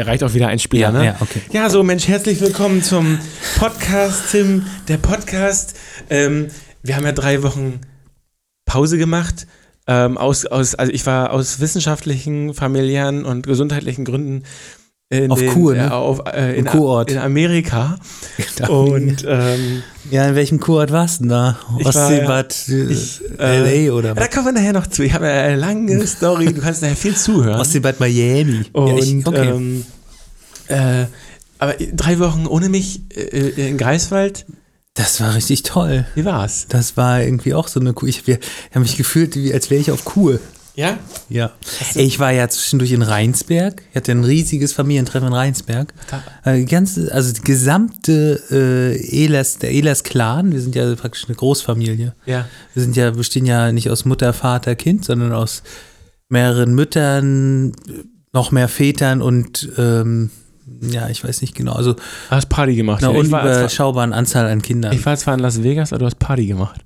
Erreicht auch wieder ein Spieler, Ja, ne? ja, okay. Ja, so Mensch, herzlich willkommen zum Podcast, Tim, der Podcast. Ähm, wir haben ja drei Wochen Pause gemacht. Ähm, aus, aus, also ich war aus wissenschaftlichen, familiären und gesundheitlichen Gründen in, Auf den, Kur, ne? auf, äh, in, Im Kurort. in Amerika. Und ähm, Ja, in welchem Kurort warst du denn da? Ostseebad, äh, ich, äh, LA oder da was? kommen wir nachher noch zu. Ich habe eine lange Story, du kannst nachher viel zuhören. Ostseebad Miami. Und ja, ich, okay. ähm, äh, aber drei Wochen ohne mich äh, in Greifswald, das war richtig toll. wie war's? Das war irgendwie auch so eine Kur. Ich, wir haben mich gefühlt, wie, als wäre ich auf Kur. Ja? Ja. Ey, ich war ja zwischendurch in Rheinsberg. Ich hatte ein riesiges Familientreffen in Rheinsberg. Äh, die ganze, also die gesamte äh, Ehlers, der Ehlers-Clan, wir sind ja praktisch eine Großfamilie. Ja. Wir sind ja, bestehen ja nicht aus Mutter, Vater, Kind, sondern aus mehreren Müttern, noch mehr Vätern und ähm, ja, ich weiß nicht genau. Also Hast Party gemacht. einer ja. unüberschaubaren Anzahl an Kindern. ich war zwar in Las Vegas, aber du hast Party gemacht.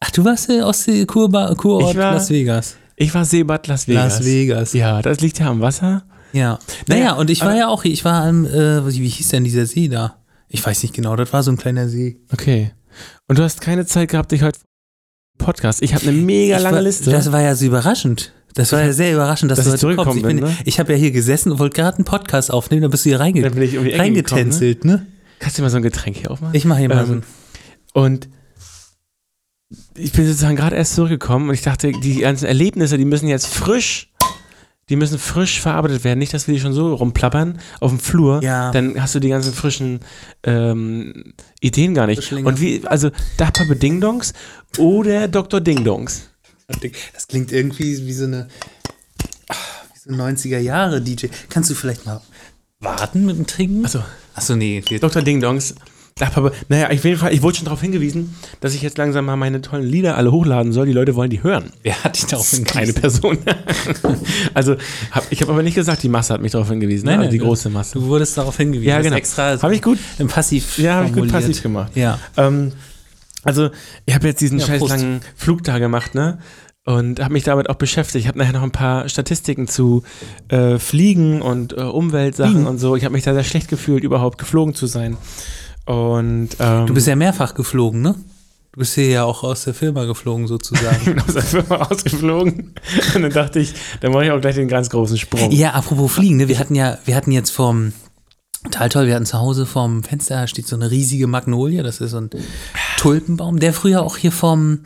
Ach, du warst äh, aus Kurba, Kurort war- Las Vegas. Ich war Seebad Las Vegas. Las Vegas. Ja, das liegt ja am Wasser. Ja. Naja, Naja, und ich war ja auch, ich war am, äh, wie hieß denn dieser See da? Ich weiß nicht genau, das war so ein kleiner See. Okay. Und du hast keine Zeit gehabt, dich heute Podcast. Ich habe eine mega Ich lange war, Liste. Das war ja so überraschend. Das war ja sehr überraschend, dass, Dass du ich heute kommst. Ich, bin, bin, ne? ich habe ja hier gesessen und wollte gerade einen Podcast aufnehmen, dann bist du hier reinge Dann bin ich um die Ecke reingetänzelt, ne? Kannst du mal so ein Getränk hier aufmachen? Ich mache hier mal Ähm, so ein Und ich bin sozusagen gerade erst zurückgekommen und ich dachte, die ganzen Erlebnisse, die müssen jetzt frisch, die müssen frisch verarbeitet werden. Nicht, dass wir die schon so rumplappern auf dem Flur. Ja. Dann hast du die ganzen frischen ähm, Ideen gar nicht. Und wie, also Dachpappe Dingdongs oder Dr. Dingdongs. Das klingt irgendwie wie so eine ah, wie so 90er Jahre DJ. Kannst du vielleicht mal warten mit dem Trinken? Achso, Achso, nee. Dr. Dingdongs. Dachpappe. Naja, auf jeden Fall, ich wurde schon darauf hingewiesen, dass ich jetzt langsam mal meine tollen Lieder alle hochladen soll. Die Leute wollen die hören. wer hat dich darauf Eine hingewiesen? Person. also, hab, ich habe aber nicht gesagt, die Masse hat mich darauf hingewiesen. Nein, ne? nein, die du- große Masse. Du wurdest darauf hingewiesen. Ja, genau. Extra Habe ich gut? im Passiv Ja, habe ich gut passiv gemacht. Ja. Ähm, also, ich habe jetzt diesen Ja, scheiß Prost. langen Flug da gemacht, ne? Und habe mich damit auch beschäftigt. Ich habe nachher noch ein paar Statistiken zu äh, Fliegen und äh, Umweltsachen Fliegen? und so. Ich habe mich da sehr schlecht gefühlt, überhaupt geflogen zu sein. Und ähm, Du bist ja mehrfach geflogen, ne? Du bist hier ja auch aus der Firma geflogen, ich sozusagen. bin aus der Firma ausgeflogen. Und dann dachte ich, dann mache ich auch gleich den ganz großen Sprung. ja, apropos Fliegen, ne? Wir hatten ja, wir hatten jetzt vorm, total toll, wir hatten zu Hause vorm Fenster steht so eine riesige Magnolie, das ist so ein Tulpenbaum, der früher auch hier vom,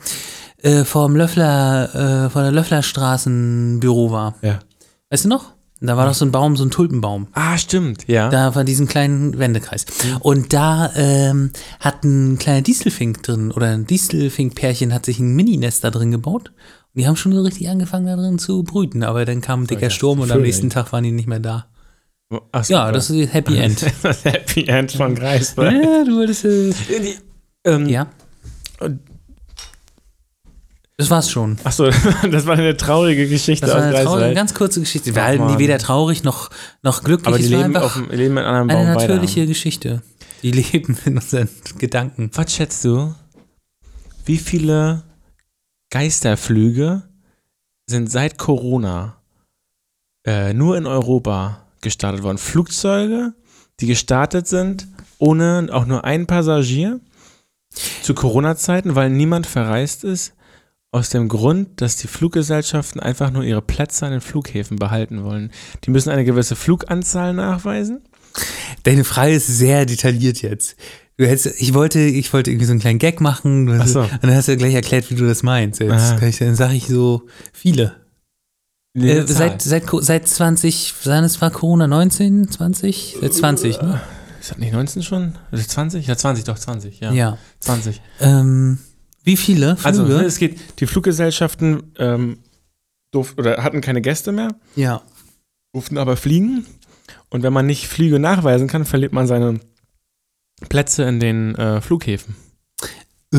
äh, vom Löffler, äh, von der Löfflerstraßenbüro war. Ja. Weißt du noch? Da war doch so ein Baum, so ein Tulpenbaum. Ah, stimmt, ja. Da war diesen kleinen Wendekreis. Und da ähm, hat ein kleiner Distelfink drin, oder ein Distelfink-Pärchen hat sich ein Mininest da drin gebaut. Und die haben schon so richtig angefangen, da drin zu brüten. Aber dann kam ein dicker Sturm und am nächsten Tag waren die nicht mehr da. Ach so, Ja, das ist Happy End. das Happy End von Greifswald. ja, du wolltest. Äh, Ähm, ja. Das war's schon. Achso, das war eine traurige Geschichte Das war eine traurige, ganz kurze Geschichte. Wir halten die weder traurig noch, noch glücklich. Aber die leben, auf, leben in einem anderen eine Baum natürliche. Geschichte. Die leben in unseren Gedanken. Was schätzt du, wie viele Geisterflüge sind seit Corona äh, nur in Europa gestartet worden? Flugzeuge, die gestartet sind, ohne auch nur ein Passagier zu Corona-Zeiten, weil niemand verreist ist, aus dem Grund, dass die Fluggesellschaften einfach nur ihre Plätze an den Flughäfen behalten wollen. Die müssen eine gewisse Fluganzahl nachweisen. Deine Frage ist sehr detailliert jetzt. Hättest, ich wollte, ich wollte irgendwie so einen kleinen Gag machen. Ach so. Und dann hast du gleich erklärt, wie du das meinst. Jetzt ich, dann sage ich so viele. Äh, seit, seit, seit 20, sein es war Corona 19, 20? Seit 20, ne? Ist das nicht 19 schon? Oder 20? Ja, 20, doch, 20, ja. Ja. 20. Ähm, wie viele Flüge? Also, ne, es geht, die Fluggesellschaften ähm, durf, oder hatten keine Gäste mehr, ja. durften aber fliegen. Und wenn man nicht Flüge nachweisen kann, verliert man seine Plätze in den äh, Flughäfen. Äh?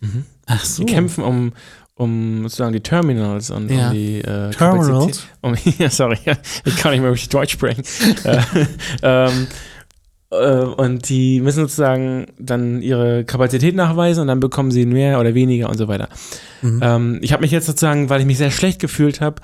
Mhm. Ach so. Die kämpfen um, um sozusagen die Terminals und Ja. um die äh, Terminals? Um, ja, sorry, ich kann nicht mehr richtig Deutsch sprechen. äh, ähm, äh, und die müssen sozusagen dann ihre Kapazität nachweisen und dann bekommen sie mehr oder weniger und so weiter. Mhm. Ähm, ich habe mich jetzt sozusagen, weil ich mich sehr schlecht gefühlt habe,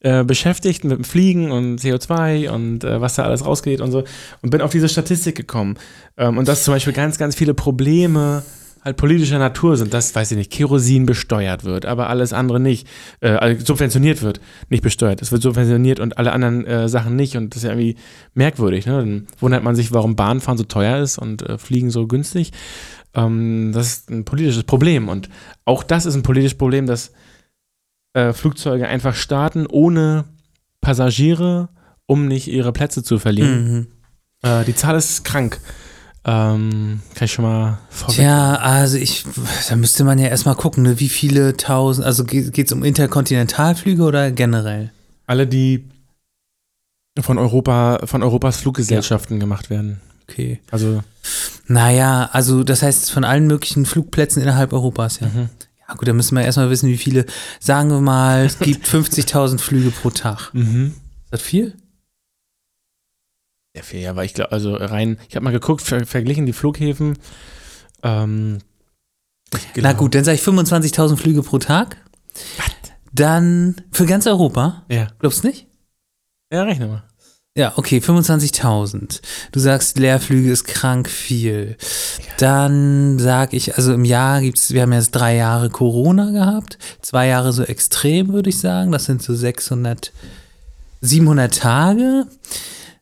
äh, beschäftigt mit dem Fliegen und CO2 und äh, was da alles rausgeht und so und bin auf diese Statistik gekommen. Ähm, und dass zum Beispiel ganz, ganz viele Probleme halt politischer Natur sind, dass, weiß ich nicht, Kerosin besteuert wird, aber alles andere nicht, äh, also subventioniert wird, nicht besteuert. Es wird subventioniert und alle anderen äh, Sachen nicht und das ist ja irgendwie merkwürdig. Ne? Dann wundert man sich, warum Bahnfahren so teuer ist und äh, Fliegen so günstig. Ähm, das ist ein politisches Problem und auch das ist ein politisches Problem, dass äh, Flugzeuge einfach starten ohne Passagiere, um nicht ihre Plätze zu verlieren. Mhm. Äh, die Zahl ist krank. Ähm, kann ich schon mal vorweg. Tja, also ich, da müsste man ja erstmal gucken, ne, wie viele tausend, also geht es um Interkontinentalflüge oder generell? Alle, die von Europa, von Europas Fluggesellschaften gemacht werden. Okay. Also, Naja, also das heißt von allen möglichen Flugplätzen innerhalb Europas, ja. mhm. Ja gut, da müssen wir erstmal wissen, wie viele, sagen wir mal, es gibt 50.000 Flüge pro Tag. Mhm. Ist das viel? Ja, viel, ja, weil ich glaube, also rein, ich habe mal geguckt, ver verglichen die Flughäfen. Ähm, Na gut, dann sage ich 25.000 Flüge pro Tag. Dann für ganz Europa, Ja, glaubst du nicht? ja, rechne mal. Ja, okay, 25.000. Du sagst, Leerflüge ist krank viel. Dann sag ich, also im Jahr gibt's, wir haben jetzt drei Jahre Corona gehabt, zwei Jahre so extrem, würde ich sagen. Das sind so 600, 700 Tage.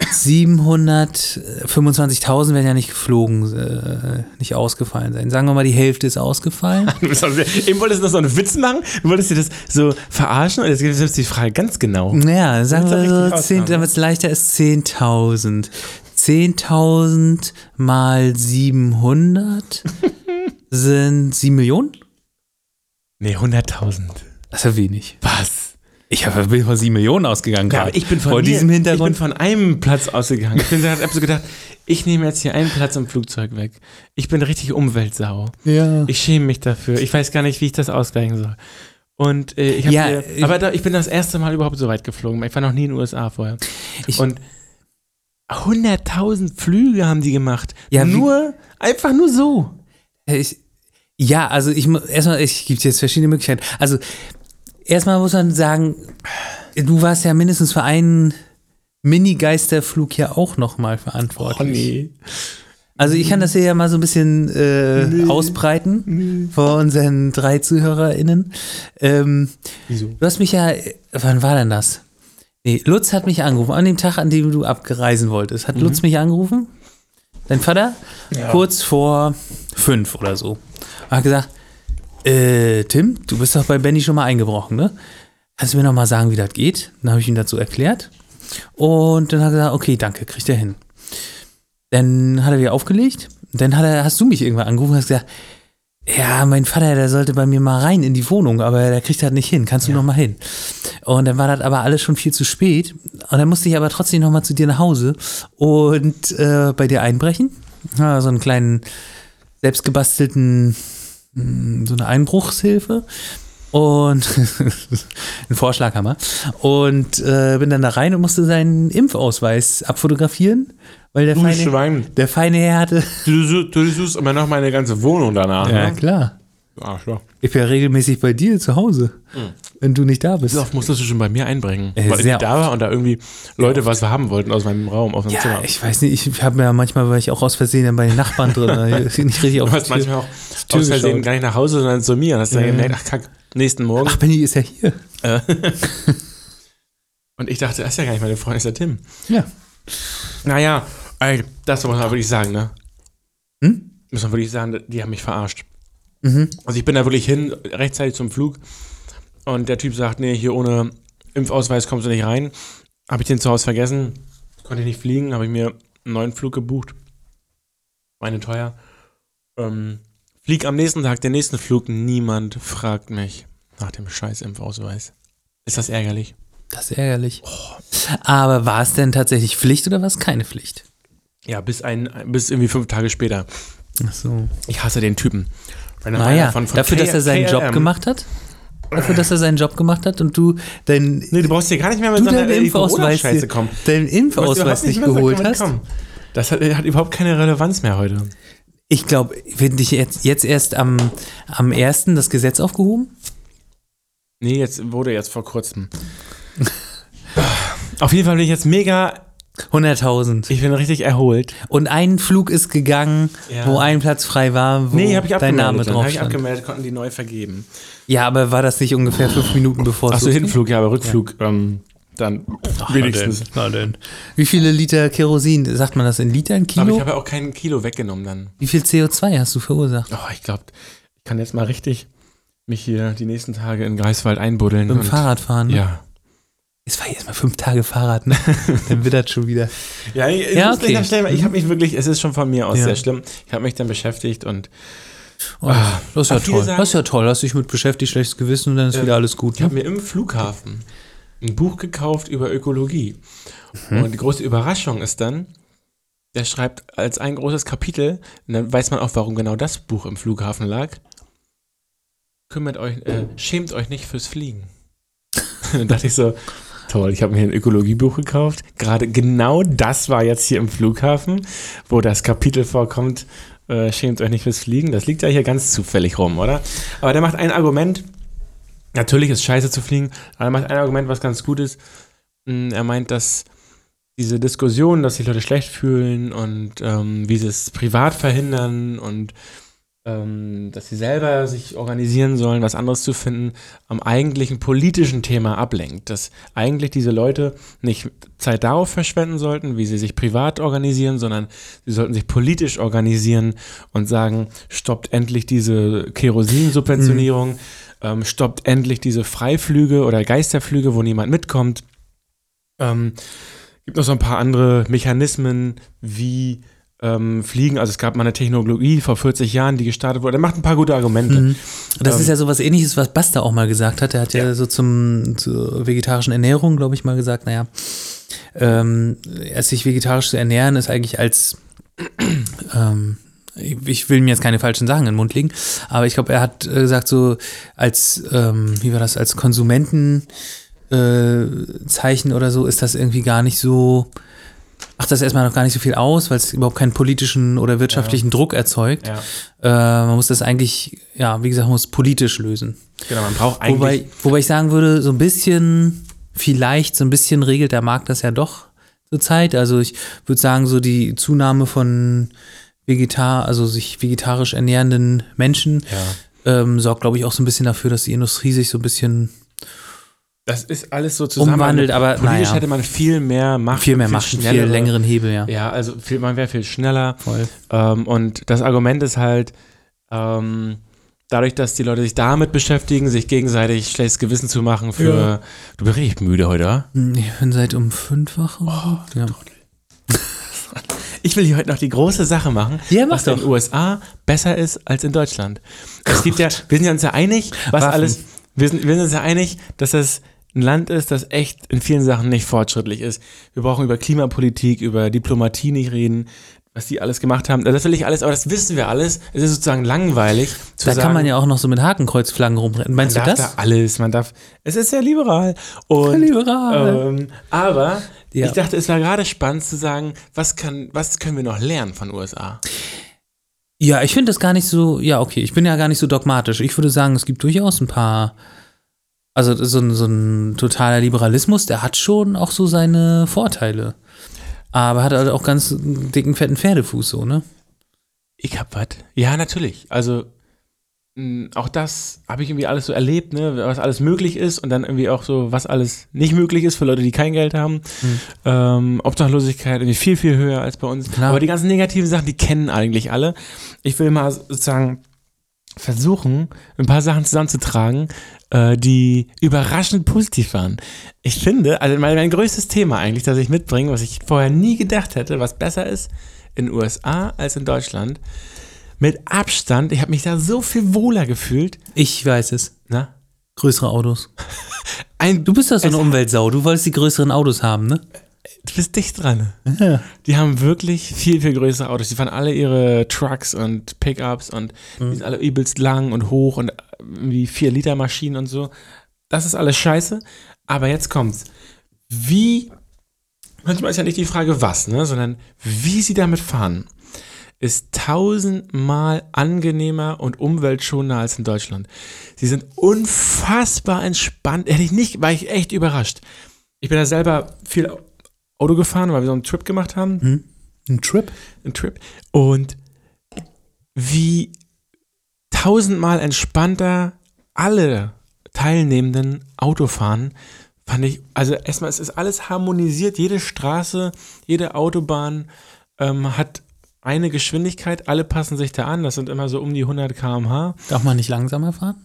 725.000 werden ja nicht geflogen, äh, nicht ausgefallen sein. Sagen wir mal, die Hälfte ist ausgefallen. Du bist eben wolltest du noch so einen Witz machen, du wolltest dir das so verarschen und jetzt gibt es die Frage ganz genau. Ja, sagen du wir so, 10, raushauen? damit es leichter ist, 10.000. 10.000 mal 700 sind 7 Millionen? Nee, 100.000. Das ist ja wenig. Was? Ich bin von 7 Millionen ausgegangen. Ja, gerade. ich bin von Vor mir, diesem Ich bin Hintergrund. von einem Platz ausgegangen. Ich bin habe so gedacht, ich nehme jetzt hier einen Platz im Flugzeug weg. Ich bin richtig Umweltsau. ja. Ich schäme mich dafür. Ich weiß gar nicht, wie ich das ausgleichen soll. Und äh, ich habe Ja, hier, ich- aber da, ich bin das erste Mal überhaupt so weit geflogen. Ich war noch nie in den USA vorher. Ich- und 100.000 Flüge haben die gemacht. Ja, wie- nur einfach nur so. Ich, ja, also ich mu- erstmal, ich gibt jetzt verschiedene Möglichkeiten. Also erstmal muss man sagen, du warst ja mindestens für einen Mini-Geisterflug ja auch nochmal verantwortlich. Also ich kann das hier ja mal so ein bisschen äh, ausbreiten vor unseren drei ZuhörerInnen. Ähm, Wieso? du hast mich ja, wann war denn das? Nee, Lutz hat mich angerufen, an dem Tag, an dem du abgereisen wolltest. Hat Lutz mich angerufen? Dein Vater? Kurz vor fünf oder so. Und hat gesagt, äh, Tim, du bist doch bei Benny schon mal eingebrochen, ne? Kannst du mir noch mal sagen, wie das geht? Dann habe ich ihm dazu erklärt. Und dann hat er gesagt, okay, danke, kriegt er hin. Dann hat er wieder aufgelegt. Dann hat er, hast du mich irgendwann angerufen und hast gesagt, ja, mein Vater, der sollte bei mir mal rein in die Wohnung, aber der kriegt das nicht hin. Kannst du noch mal hin? Und dann war das aber alles schon viel zu spät. Und dann musste ich aber trotzdem noch mal zu dir nach Hause und äh, bei dir einbrechen. Ja, so einen kleinen selbstgebastelten, so eine Einbruchshilfe. Und ein Vorschlaghammer. Und äh, bin dann da rein und musste seinen Impfausweis abfotografieren, weil der Du feine, Schwein. der feine Herr hatte. Du, du, du suchst immer noch meine ganze Wohnung danach. Ja, ne? klar. Arschloch. Ich bin ja regelmäßig bei dir zu Hause, wenn du nicht da bist. Wie oft musstest du schon bei mir einbrechen? Äh, Weil ich da war und da irgendwie Leute was haben wollten aus meinem Raum, aus meinem Ja, Zimmer. ich weiß nicht, ich habe mir ja manchmal, war ich auch aus Versehen dann bei den Nachbarn drin, ich nicht richtig auf Du hast Tür- manchmal auch Tür aus Versehen geschaut. gar nicht nach Hause, sondern zu mir. Und hast dann Ja. gemerkt, ach kack, nächsten Morgen. Ach, Benny ist ja hier. Äh. und ich dachte, das ist ja gar nicht meine Freundin, das ist der Tim. Ja. Naja, das muss man wirklich sagen, ne? Hm? Muss man wirklich sagen, die haben mich verarscht. Mhm. Also ich bin da wirklich hin, rechtzeitig zum Flug. Und der Typ sagt, nee, hier ohne Impfausweis kommst du nicht rein. Habe ich den zu Hause vergessen, konnte ich nicht fliegen, habe ich mir einen neuen Flug gebucht. Meine teuer. Ähm, flieg am nächsten Tag den nächsten Flug, niemand fragt mich nach dem scheiß Impfausweis. Ist das ärgerlich? Das ist ärgerlich. Aber war es denn tatsächlich Pflicht oder war es keine Pflicht? Ja, bis ein, bis irgendwie fünf Tage später. Ach so. Ich hasse den Typen. Naja, von- von dafür, K- dass er seinen Job KLM gemacht hat? Dafür, dass er seinen Job gemacht hat und du dein, Nee, du brauchst hier gar nicht mehr mit du so einer deinen äh, Impfausweis, Corona-Scheiße kommen. deinen Impfausweis nicht so geholt hast. kommen. Das hat, hat überhaupt keine Relevanz mehr heute. Ich glaube, wird dich jetzt, jetzt erst am, am 1. das Gesetz aufgehoben? Nee, jetzt wurde jetzt vor kurzem. Auf jeden Fall bin ich jetzt mega, 100.000. ich bin richtig erholt. Und ein Flug ist gegangen, Ja. wo ein Platz frei war, wo Nee, habe ich dein. Name drauf habe ich stand. abgemeldet, konnten die neu vergeben. Ja, aber war das nicht ungefähr fünf Minuten bevor Achso, losging? Hinflug, ja, aber Rückflug, ähm, dann wenigstens. Na denn. Wie viele Liter Kerosin, sagt man das in Litern, Aber Kilo? ich habe ja auch kein Kilo weggenommen dann. Wie viel CO2 hast du verursacht? Oh, ich glaube, ich kann jetzt mal richtig mich hier die nächsten Tage in Greifswald einbuddeln. Mit dem Fahrrad fahren? ne? Ja. Es war jetzt mal fünf Tage Fahrrad, ne? Dann wird das schon wieder. Ja, ich, ich Ja, okay. ich habe mich wirklich, es ist schon von mir aus Ja. sehr schlimm. Ich habe mich dann beschäftigt und Oh, Ah, das ist ja toll. sagen- das ist ja toll. Hast dich mit beschäftigt, schlechtes Gewissen und dann ist Ja. wieder alles gut. ich habe Ne? mir im Flughafen ein Buch gekauft über Ökologie. Mhm. Und die große Überraschung ist dann, der schreibt als ein großes Kapitel, und dann weiß man auch, warum genau das Buch im Flughafen lag. Kümmert euch, äh, schämt euch nicht fürs Fliegen. dann dachte ich so, toll, ich habe mir ein Ökologiebuch gekauft. Gerade genau das war jetzt hier im Flughafen, wo das Kapitel vorkommt, äh, schämt euch nicht fürs Fliegen. Das liegt ja hier ganz zufällig rum, oder? Aber der macht ein Argument, natürlich ist scheiße zu fliegen, aber er macht ein Argument, was ganz gut ist. Mm, Er meint, dass diese Diskussion, dass sich Leute schlecht fühlen und ähm, wie sie es privat verhindern und ähm, dass sie selber sich organisieren sollen, was anderes zu finden, am eigentlichen politischen Thema ablenkt. Dass eigentlich diese Leute nicht Zeit darauf verschwenden sollten, wie sie sich privat organisieren, sondern sie sollten sich politisch organisieren und sagen, stoppt endlich diese Kerosinsubventionierung, ähm, stoppt endlich diese Freiflüge oder Geisterflüge, wo niemand mitkommt. Ähm, gibt noch so ein paar andere Mechanismen, wie ähm, Fliegen. Also es gab mal eine Technologie vor 40 Jahren, die gestartet wurde. Er macht ein paar gute Argumente. Mhm. Das Ähm, ist ja so was ähnliches, was Basta auch mal gesagt hat. Er hat ja, Ja. so zum, zur vegetarischen Ernährung, glaube ich, mal gesagt, naja, ähm, sich vegetarisch zu ernähren ist eigentlich als, ähm, ich will mir jetzt keine falschen Sachen in den Mund legen, aber ich glaube, er hat äh, gesagt, so als, ähm, wie war das, als Konsumenten äh, oder so ist das irgendwie gar nicht so, macht das erstmal noch gar nicht so viel aus, weil es überhaupt keinen politischen oder wirtschaftlichen Druck erzeugt. Ja, Äh, man muss das eigentlich, ja, wie gesagt, man muss politisch lösen. genau. Man braucht eigentlich. Wobei, wobei ich sagen würde, so ein bisschen, vielleicht so ein bisschen regelt der Markt das ja doch zur Zeit. Also ich würde sagen, so die Zunahme von Vegetar, also sich vegetarisch ernährenden Menschen ja. ähm, sorgt, glaube ich, auch so ein bisschen dafür, dass die Industrie sich so ein bisschen Das ist alles so zusammen. Umwandelt, aber Politisch naja. hätte man viel mehr Macht. viel mehr macht, einen viel längeren Hebel, ja. Ja, also viel, man wäre viel schneller. Voll. Ähm, und das Argument ist halt, ähm, dadurch, dass die Leute sich damit beschäftigen, sich gegenseitig schlechtes Gewissen zu machen für. Ja. Du bist richtig müde heute, oder? Hm, Ich bin seit um fünf wach oder so. Ja. Ich will hier heute noch die große Sache machen, Ja, was in doch. den USA besser ist als in Deutschland. Es gibt ja, wir sind ja uns ja einig, was Waffen. alles, wir sind, wir sind uns ja einig, dass das ein Land ist, das echt in vielen Sachen nicht fortschrittlich ist. Wir brauchen über Klimapolitik, über Diplomatie nicht reden, was die alles gemacht haben. Das will ich alles, aber das wissen wir alles. Es ist sozusagen langweilig zu Da sagen. kann man ja auch noch so mit Hakenkreuzflaggen rumrennen. Meinst man du darf das? da alles, man darf, es ist sehr liberal. Und, Liberal. Ähm, aber Ja. ich dachte, es war gerade spannend zu sagen, was, kann, was können wir noch lernen von USA? Ja, ich finde das gar nicht so, ja, okay, ich bin ja gar nicht so dogmatisch. Ich würde sagen, es gibt durchaus ein paar, also so ein, so ein totaler Liberalismus, der hat schon auch so seine Vorteile. Aber hat halt auch ganz dicken, fetten Pferdefuß so, ne? Ich hab was. Ja, natürlich. Also mh, auch das habe ich irgendwie alles so erlebt, ne, was alles möglich ist und dann irgendwie auch so, was alles nicht möglich ist für Leute, die kein Geld haben. Mhm. Ähm, Obdachlosigkeit irgendwie viel, viel höher als bei uns. Klar. Aber die ganzen negativen Sachen, die kennen eigentlich alle. Ich will mal sozusagen versuchen, ein paar Sachen zusammenzutragen, äh, die überraschend positiv waren. Ich finde, also mein, mein größtes Thema eigentlich, das ich mitbringe, was ich vorher nie gedacht hätte, was besser ist in den USA als in Deutschland, mit Abstand, ich habe mich da so viel wohler gefühlt. Ich weiß es. Na? Größere Autos. Ein, Du bist doch so eine Umweltsau. Du wolltest die größeren Autos haben, ne? du bist dicht dran. Ja. Die haben wirklich viel, viel größere Autos. Die fahren alle ihre Trucks und Pickups und die sind alle übelst lang und hoch und wie 4 Liter Maschinen und so. Das ist alles scheiße. Aber jetzt kommt's. Wie, manchmal ist ja nicht die Frage was, ne, sondern wie sie damit fahren, ist tausendmal angenehmer und umweltschonender als in Deutschland. Sie sind unfassbar entspannt. Hätte ich nicht, war ich echt überrascht. Ich bin da selber viel Auto gefahren, weil wir so einen Trip gemacht haben. Hm? Ein Trip? Ein Trip. Und wie tausendmal entspannter alle Teilnehmenden Auto fahren, fand ich, also erstmal, es ist alles harmonisiert, jede Straße, jede Autobahn ähm, hat eine Geschwindigkeit, alle passen sich da an, das sind immer so um die 100 km/h. Darf man nicht langsamer fahren?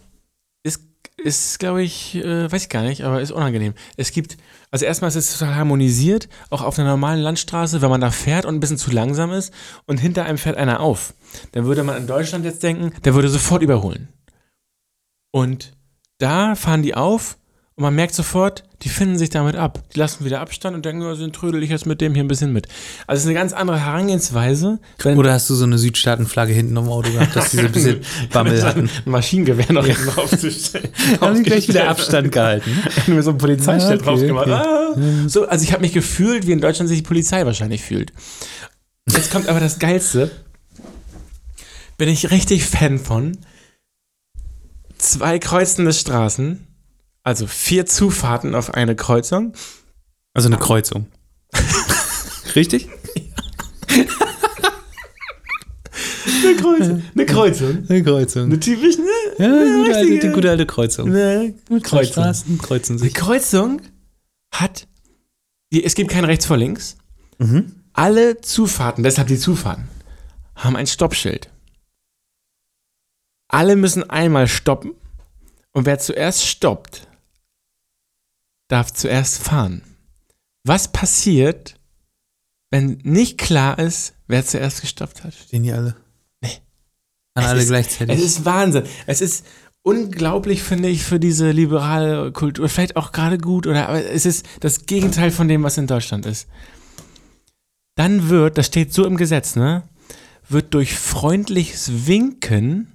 Ist, ist glaube ich, äh, weiß ich gar nicht, aber ist unangenehm. Es gibt, also erstmal ist es total harmonisiert, auch auf einer normalen Landstraße, wenn man da fährt und ein bisschen zu langsam ist und hinter einem fährt einer auf. Dann würde man in Deutschland jetzt denken, der würde sofort überholen. Und da fahren die auf und man merkt sofort, die finden sich damit ab. Die lassen wieder Abstand und denken, also trödel ich jetzt mit dem hier ein bisschen mit. Also es ist eine ganz andere Herangehensweise. Oder hast du so eine Südstaatenflagge hinten im Auto gehabt, dass diese ein bisschen Bammel hatten? ein Maschinengewehr noch hinten draufzustellen. Haben die gleich wieder Abstand gehalten. Nur so ein Polizeischild Ah, drauf okay, gemacht. okay. Ah. So, also ich habe mich gefühlt, wie in Deutschland sich die Polizei wahrscheinlich fühlt. Jetzt kommt aber das Geilste. Bin ich richtig Fan von. Zwei kreuzende Straßen, also vier Zufahrten auf eine Kreuzung. Also eine Kreuzung. Richtig? Eine Kreuzung. Eine Kreuzung. Eine Kreuzung. Eine typisch, ne? Ja, eine gute alte, richtige- die gute alte Kreuzung. Eine Kreuzung. Straßen kreuzen Die sich. Kreuzung hat, es gibt kein rechts vor links. Mhm. Alle Zufahrten, deshalb die Zufahrten, haben ein Stoppschild. Alle müssen einmal stoppen und wer zuerst stoppt, darf zuerst fahren. Was passiert, wenn nicht klar ist, wer zuerst gestoppt hat? Stehen die alle? Nee. An Es alle ist- gleichzeitig. Es ist Wahnsinn. Es ist unglaublich, finde ich, für diese liberale Kultur. Vielleicht auch gerade gut, oder aber es ist das Gegenteil von dem, was in Deutschland ist. Dann wird, das steht so im Gesetz, ne, wird durch freundliches Winken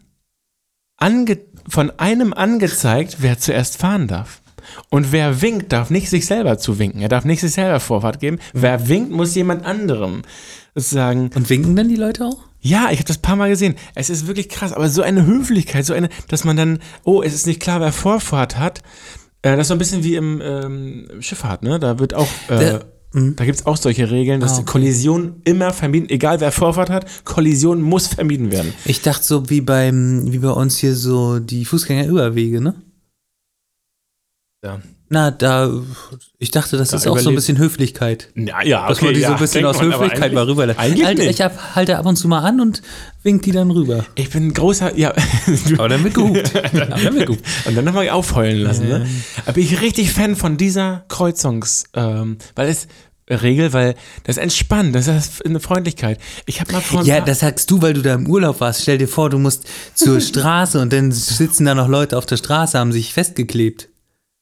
ange von einem angezeigt, wer zuerst fahren darf. Und wer winkt, darf nicht sich selber zuwinken. Er darf nicht sich selber Vorfahrt geben. Wer winkt, muss jemand anderem sozusagen Und winken dann die Leute auch? ja, ich habe das ein paar Mal gesehen. Es ist wirklich krass, aber so eine Höflichkeit, so eine, dass man dann, oh, es ist nicht klar, wer Vorfahrt hat. Äh, das ist so ein bisschen wie im ähm, Schifffahrt, ne? Da wird auch, äh, mhm. da gibt es auch solche Regeln, dass Ah, die okay. Kollision immer vermieden, egal wer Vorfahrt hat, Kollision muss vermieden werden. Ich dachte so wie beim, wie bei uns hier so die Fußgängerüberwege, ne? Ja. Na, da, ich dachte, das Da ist auch so ein bisschen Höflichkeit. Ja, ja, Dass man die so ein bisschen aus Höflichkeit mal rüber eigentlich Alter, nicht. ich hab, halte ab und zu mal an und wink die dann rüber. Ich bin ein großer, ja. Aber dann wird gehupt. Aber dann wird gehupt. Und dann nochmal aufheulen lassen, Ja. ne? Aber bin ich richtig Fan von dieser Kreuzungs, ähm, weil es Regel, weil das entspannt, das ist eine Freundlichkeit. Ich habe mal vor ein Ja, das sagst du, weil du da im Urlaub warst. Stell dir vor, du musst zur Straße und dann sitzen da noch Leute auf der Straße, haben sich festgeklebt.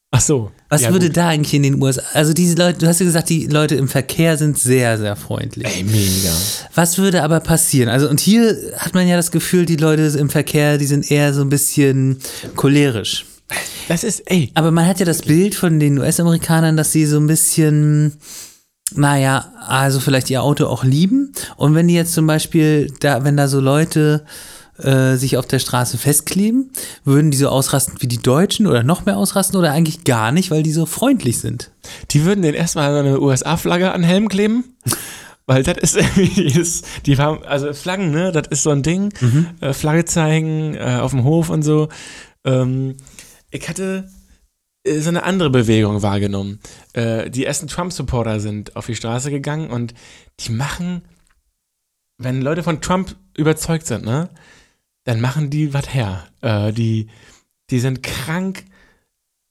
Ach so. Was ja, würde gut. da eigentlich in den USA? Also diese Leute, du hast ja gesagt, die Leute im Verkehr sind sehr, sehr freundlich. Ey, mega. Was würde aber passieren? Also, und hier hat man ja das Gefühl, die Leute im Verkehr, die sind eher so ein bisschen cholerisch. Das ist, ey, Aber man hat ja das Bild von den US-Amerikanern, dass sie so ein bisschen, naja, also vielleicht ihr Auto auch lieben. Und wenn die jetzt zum Beispiel, da, wenn da so Leute äh, sich auf der Straße festkleben, würden die so ausrasten wie die Deutschen oder noch mehr ausrasten oder eigentlich gar nicht, weil die so freundlich sind. die würden den erstmal eine USA-Flagge an den Helm kleben. Weil das ist irgendwie, dieses- die haben, also Flaggen, ne, das ist so ein Ding. Äh, Flagge zeigen äh, auf dem Hof und so. Ähm, ich hatte äh, so eine andere Bewegung wahrgenommen. Äh, die ersten Trump-Supporter sind auf die Straße gegangen und die machen, wenn Leute von Trump überzeugt sind, ne, dann machen die was her. Äh, die, die sind krank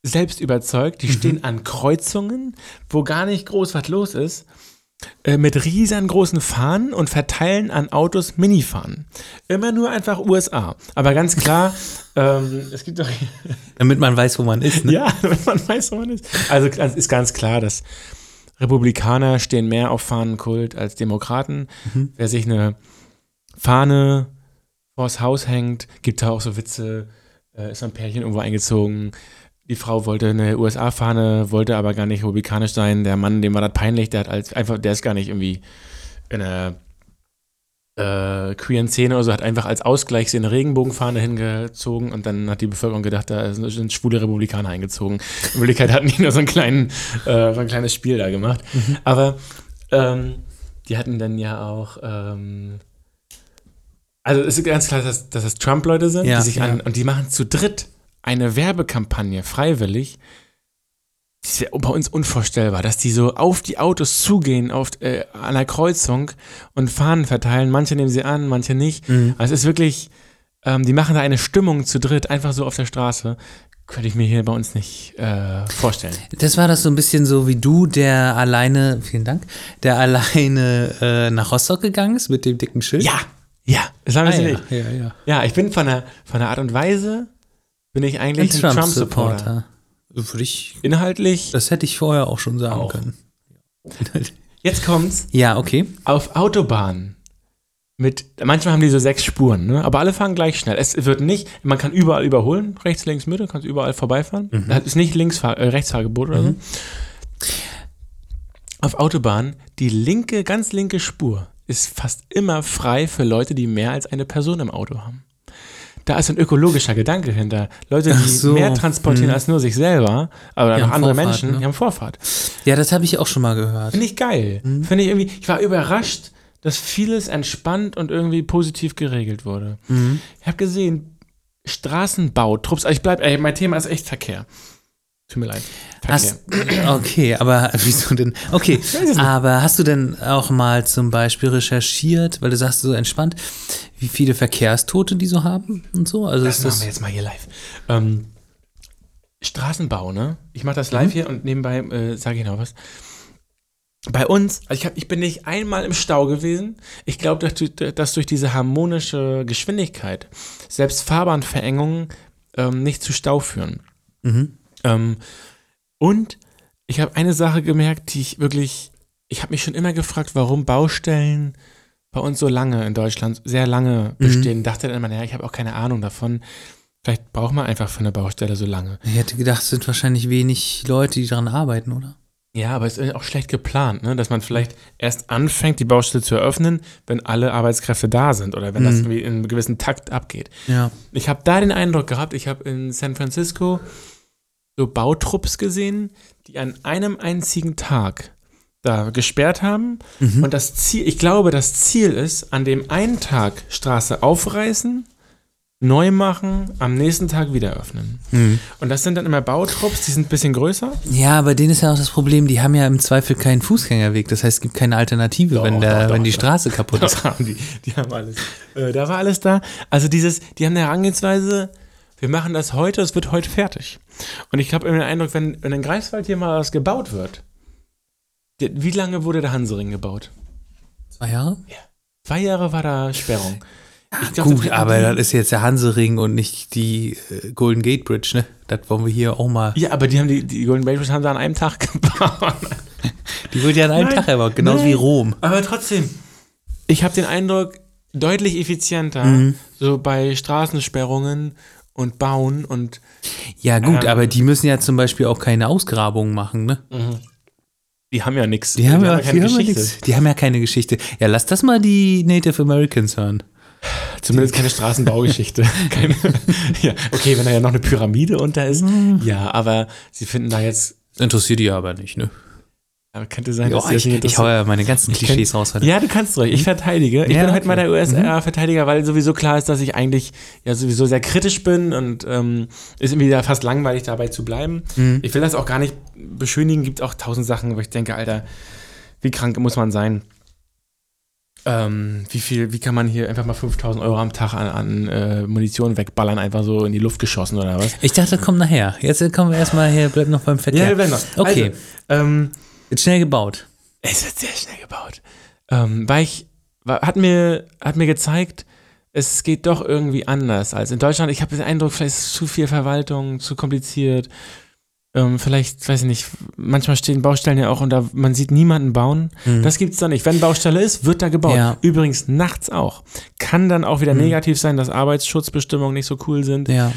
selbst überzeugt, die stehen an Kreuzungen, wo gar nicht groß was los ist, äh, mit riesengroßen Fahnen und verteilen an Autos Minifahnen. Immer nur einfach USA. Aber ganz klar, ähm, es gibt doch Damit man weiß, wo man ist. Ne? ja, wenn man weiß, wo man ist. Also es ist ganz klar, dass Republikaner stehen mehr auf Fahnenkult als Demokraten. Mhm. Wer sich eine Fahne vors Haus hängt, gibt da auch so Witze, äh, ist ein Pärchen irgendwo eingezogen. Die Frau wollte eine USA-Fahne, wollte aber gar nicht republikanisch sein. Der Mann, dem war das peinlich, der hat als einfach, der ist gar nicht irgendwie in einer äh, queeren Szene oder so, hat einfach als Ausgleich so eine Regenbogenfahne hingezogen und dann hat die Bevölkerung gedacht, da sind schwule Republikaner eingezogen. In Wirklichkeit hatten die nur so, einen kleinen, äh, so ein kleines Spiel da gemacht. Aber ähm, die hatten dann ja auch. Ähm, also es ist ganz klar, dass, dass das Trump-Leute sind, Ja, die sich an, ja. und die machen zu dritt eine Werbekampagne freiwillig. Das ist ja bei uns unvorstellbar, dass die so auf die Autos zugehen, auf, äh, an der Kreuzung und Fahnen verteilen. Manche nehmen sie an, manche nicht. Mhm. Also es ist wirklich, ähm, die machen da eine Stimmung zu dritt, einfach so auf der Straße. Könnte ich mir hier bei uns nicht äh, vorstellen. Das war das so ein bisschen so wie du, der alleine, vielen Dank, der alleine äh, nach Rostock gegangen ist mit dem dicken Schild. Ja, ja, das haben ah, wir ja, nicht. ja, ja. Ja, ich bin von der, von der Art und Weise, bin ich Ein eigentlich ein Trump-Supporter. Trump-Supporter. Würde ich, Inhaltlich, das hätte ich vorher auch schon sagen Auch. können. jetzt kommt's, Ja, okay. auf Autobahnen mit, manchmal haben die so sechs Spuren, ne? aber alle fahren gleich schnell. Es wird nicht, man kann überall überholen, rechts, links, Mitte, kannst überall vorbeifahren. Das ist nicht links, äh, Rechtsfahrgebot oder so. Auf Autobahnen, die linke, ganz linke Spur ist fast immer frei für Leute, die mehr als eine Person im Auto haben. Da ist ein ökologischer Gedanke hinter. Leute, die so. mehr transportieren Hm. als nur sich selber, aber noch andere Vorfahrt, Menschen, ne? die haben Vorfahrt. Ja, das habe ich auch schon mal gehört. Finde ich geil. Hm. Finde ich irgendwie, ich war überrascht, dass vieles entspannt und irgendwie positiv geregelt wurde. Mhm. Ich habe gesehen, Straßenbautrupps, also ich bleib, ey, mein Thema ist echt Verkehr. Tut mir leid. Hast, okay, aber wieso denn? Okay, aber hast du denn auch mal zum Beispiel recherchiert, weil du sagst so entspannt, wie viele Verkehrstote die so haben und so? Also das ist machen das wir jetzt mal hier live. Ähm, Straßenbau, ne? Ich mache das live Mhm. hier und nebenbei äh, sage ich noch was. Bei uns, also ich, hab, ich bin nicht einmal im Stau gewesen. Ich glaube, dass, durch- dass durch diese harmonische Geschwindigkeit selbst Fahrbahnverengungen ähm, nicht zu Stau führen. Mhm. Ähm, und ich habe eine Sache gemerkt, die ich wirklich, ich habe mich schon immer gefragt, warum Baustellen bei uns so lange in Deutschland, sehr lange bestehen. Dachte dann immer, naja, ich habe auch keine Ahnung davon. Vielleicht braucht man einfach für eine Baustelle so lange. Ich hätte gedacht, es sind wahrscheinlich wenig Leute, die daran arbeiten, oder? Ja, aber es ist auch schlecht geplant, ne? dass man vielleicht erst anfängt, die Baustelle zu eröffnen, wenn alle Arbeitskräfte da sind oder wenn das Mhm. irgendwie in einem gewissen Takt abgeht. Ja. Ich habe da den Eindruck gehabt, ich habe in San Francisco so Bautrupps gesehen, die an einem einzigen Tag da gesperrt haben. Mhm. Und das Ziel, ich glaube, das Ziel ist, an dem einen Tag Straße aufreißen, neu machen, am nächsten Tag wieder öffnen. Mhm. Und das sind dann immer Bautrupps, die sind ein bisschen größer. Ja, bei denen ist ja auch das Problem, die haben ja im Zweifel keinen Fußgängerweg. Das heißt, es gibt keine Alternative, Doch, wenn, der, doch, doch, wenn die doch. Straße kaputt ist. Haben die, die haben alles. Äh, da war alles da. Also dieses, die haben eine Herangehensweise, wir machen das heute, es wird heute fertig. Und ich habe immer den Eindruck, wenn, wenn in Greifswald hier mal was gebaut wird, wie lange wurde der Hansering gebaut? Zwei Jahre? Zwei Jahre war da Sperrung. Glaub, Gut, das- aber das ist jetzt der Hansering und nicht die äh, Golden Gate Bridge, ne? Das wollen wir hier auch mal. Ja, aber die haben die, die Golden Bridge haben sie an einem Tag gebaut. Die wird ja an einem Nein, Tag erbaut, genauso nein. wie Rom. Aber trotzdem, ich habe den Eindruck, deutlich effizienter, Mhm. so bei Straßensperrungen und Bauen und Ja, gut, Ähm. aber die müssen ja zum Beispiel auch keine Ausgrabungen machen, ne? die haben ja nichts. Die haben ja, keine die haben ja Geschichte. Die haben ja keine Geschichte. Ja, lass das mal die Native Americans hören. Zumindest keine Straßenbaugeschichte. keine, ja, okay, wenn da ja noch eine Pyramide unter ist. Mhm. Ja, aber sie finden da jetzt. Interessiert die aber nicht, ne? Aber könnte sein, dass Ja, ich, nicht ich hau ja meine ganzen Ich Klischees raus heute. Ja, du kannst ruhig. Ich verteidige. Ich Ja, bin heute mal okay. Mhm. der USR-Verteidiger, weil sowieso klar ist, dass ich eigentlich ja sowieso sehr kritisch bin und ähm, ist irgendwie da fast langweilig dabei zu bleiben. Mhm. Ich will das auch gar nicht beschönigen. Gibt auch tausend Sachen, wo ich denke, Alter, wie krank muss man sein? Ähm, wie viel, wie kann man hier einfach mal 5000 Euro am Tag an, an äh, Munition wegballern, einfach so in die Luft geschossen oder was? Ich dachte, komm nachher. Jetzt kommen wir erstmal hier, bleib noch beim Verkehr. wir werden noch. Okay. Also, ähm, Wird schnell gebaut. Es wird sehr schnell gebaut. Ähm, weil ich, hat, mir, hat mir gezeigt, es geht doch irgendwie anders als in Deutschland. Ich habe den Eindruck, vielleicht ist es zu viel Verwaltung, zu kompliziert. Ähm, vielleicht, weiß ich nicht, manchmal stehen Baustellen ja auch und da, man sieht niemanden bauen. Mhm. Das gibt's da nicht. Wenn Baustelle ist, wird da gebaut. Ja. Übrigens nachts auch. Kann dann auch wieder Mhm. negativ sein, dass Arbeitsschutzbestimmungen nicht so cool sind. Ja.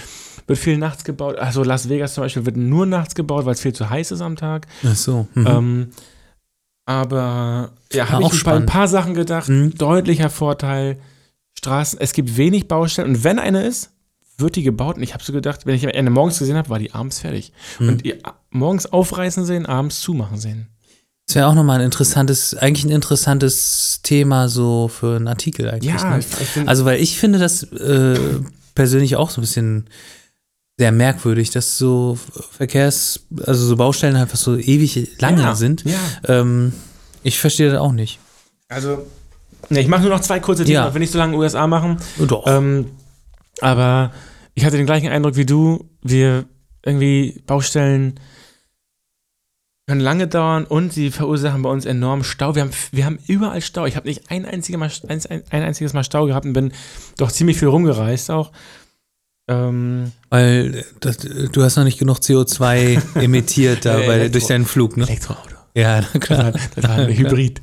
Wird viel nachts gebaut. Also Las Vegas zum Beispiel wird nur nachts gebaut, weil es viel zu heiß ist am Tag. Ach so. Mhm. Ähm, Aber ja, habe auch ich bei ein spannend. paar Sachen gedacht. Mhm. Deutlicher Vorteil. Straßen, es gibt wenig Baustellen und wenn eine ist, wird die gebaut. Und ich habe so gedacht, wenn ich eine morgens gesehen habe, war die abends fertig. Mhm. Und ihr morgens aufreißen sehen, abends zumachen sehen. Das wäre auch nochmal ein interessantes, eigentlich ein interessantes Thema so für einen Artikel eigentlich. Ja, ne? Also, weil ich finde das äh, persönlich auch so ein bisschen sehr merkwürdig, dass so Verkehrs-, also so Baustellen einfach so ewig lange ja, sind. Ja. Ähm, ich verstehe das auch nicht. Also, ne, ich mache nur noch zwei kurze Themen, Ja. ich will nicht so lange USA machen. Doch. Ähm, aber ich hatte den gleichen Eindruck wie du. Wir irgendwie Baustellen können lange dauern und sie verursachen bei uns enorm Stau. Wir haben, wir haben überall Stau. Ich habe nicht ein, einziges Mal, ein, ein einziges Mal Stau gehabt und bin doch ziemlich viel rumgereist auch. Ähm, Weil das, du hast noch nicht genug CO2 emittiert da Elektro- durch deinen Flug, ne? Elektroauto. Ja, klar. das war ein Hybrid.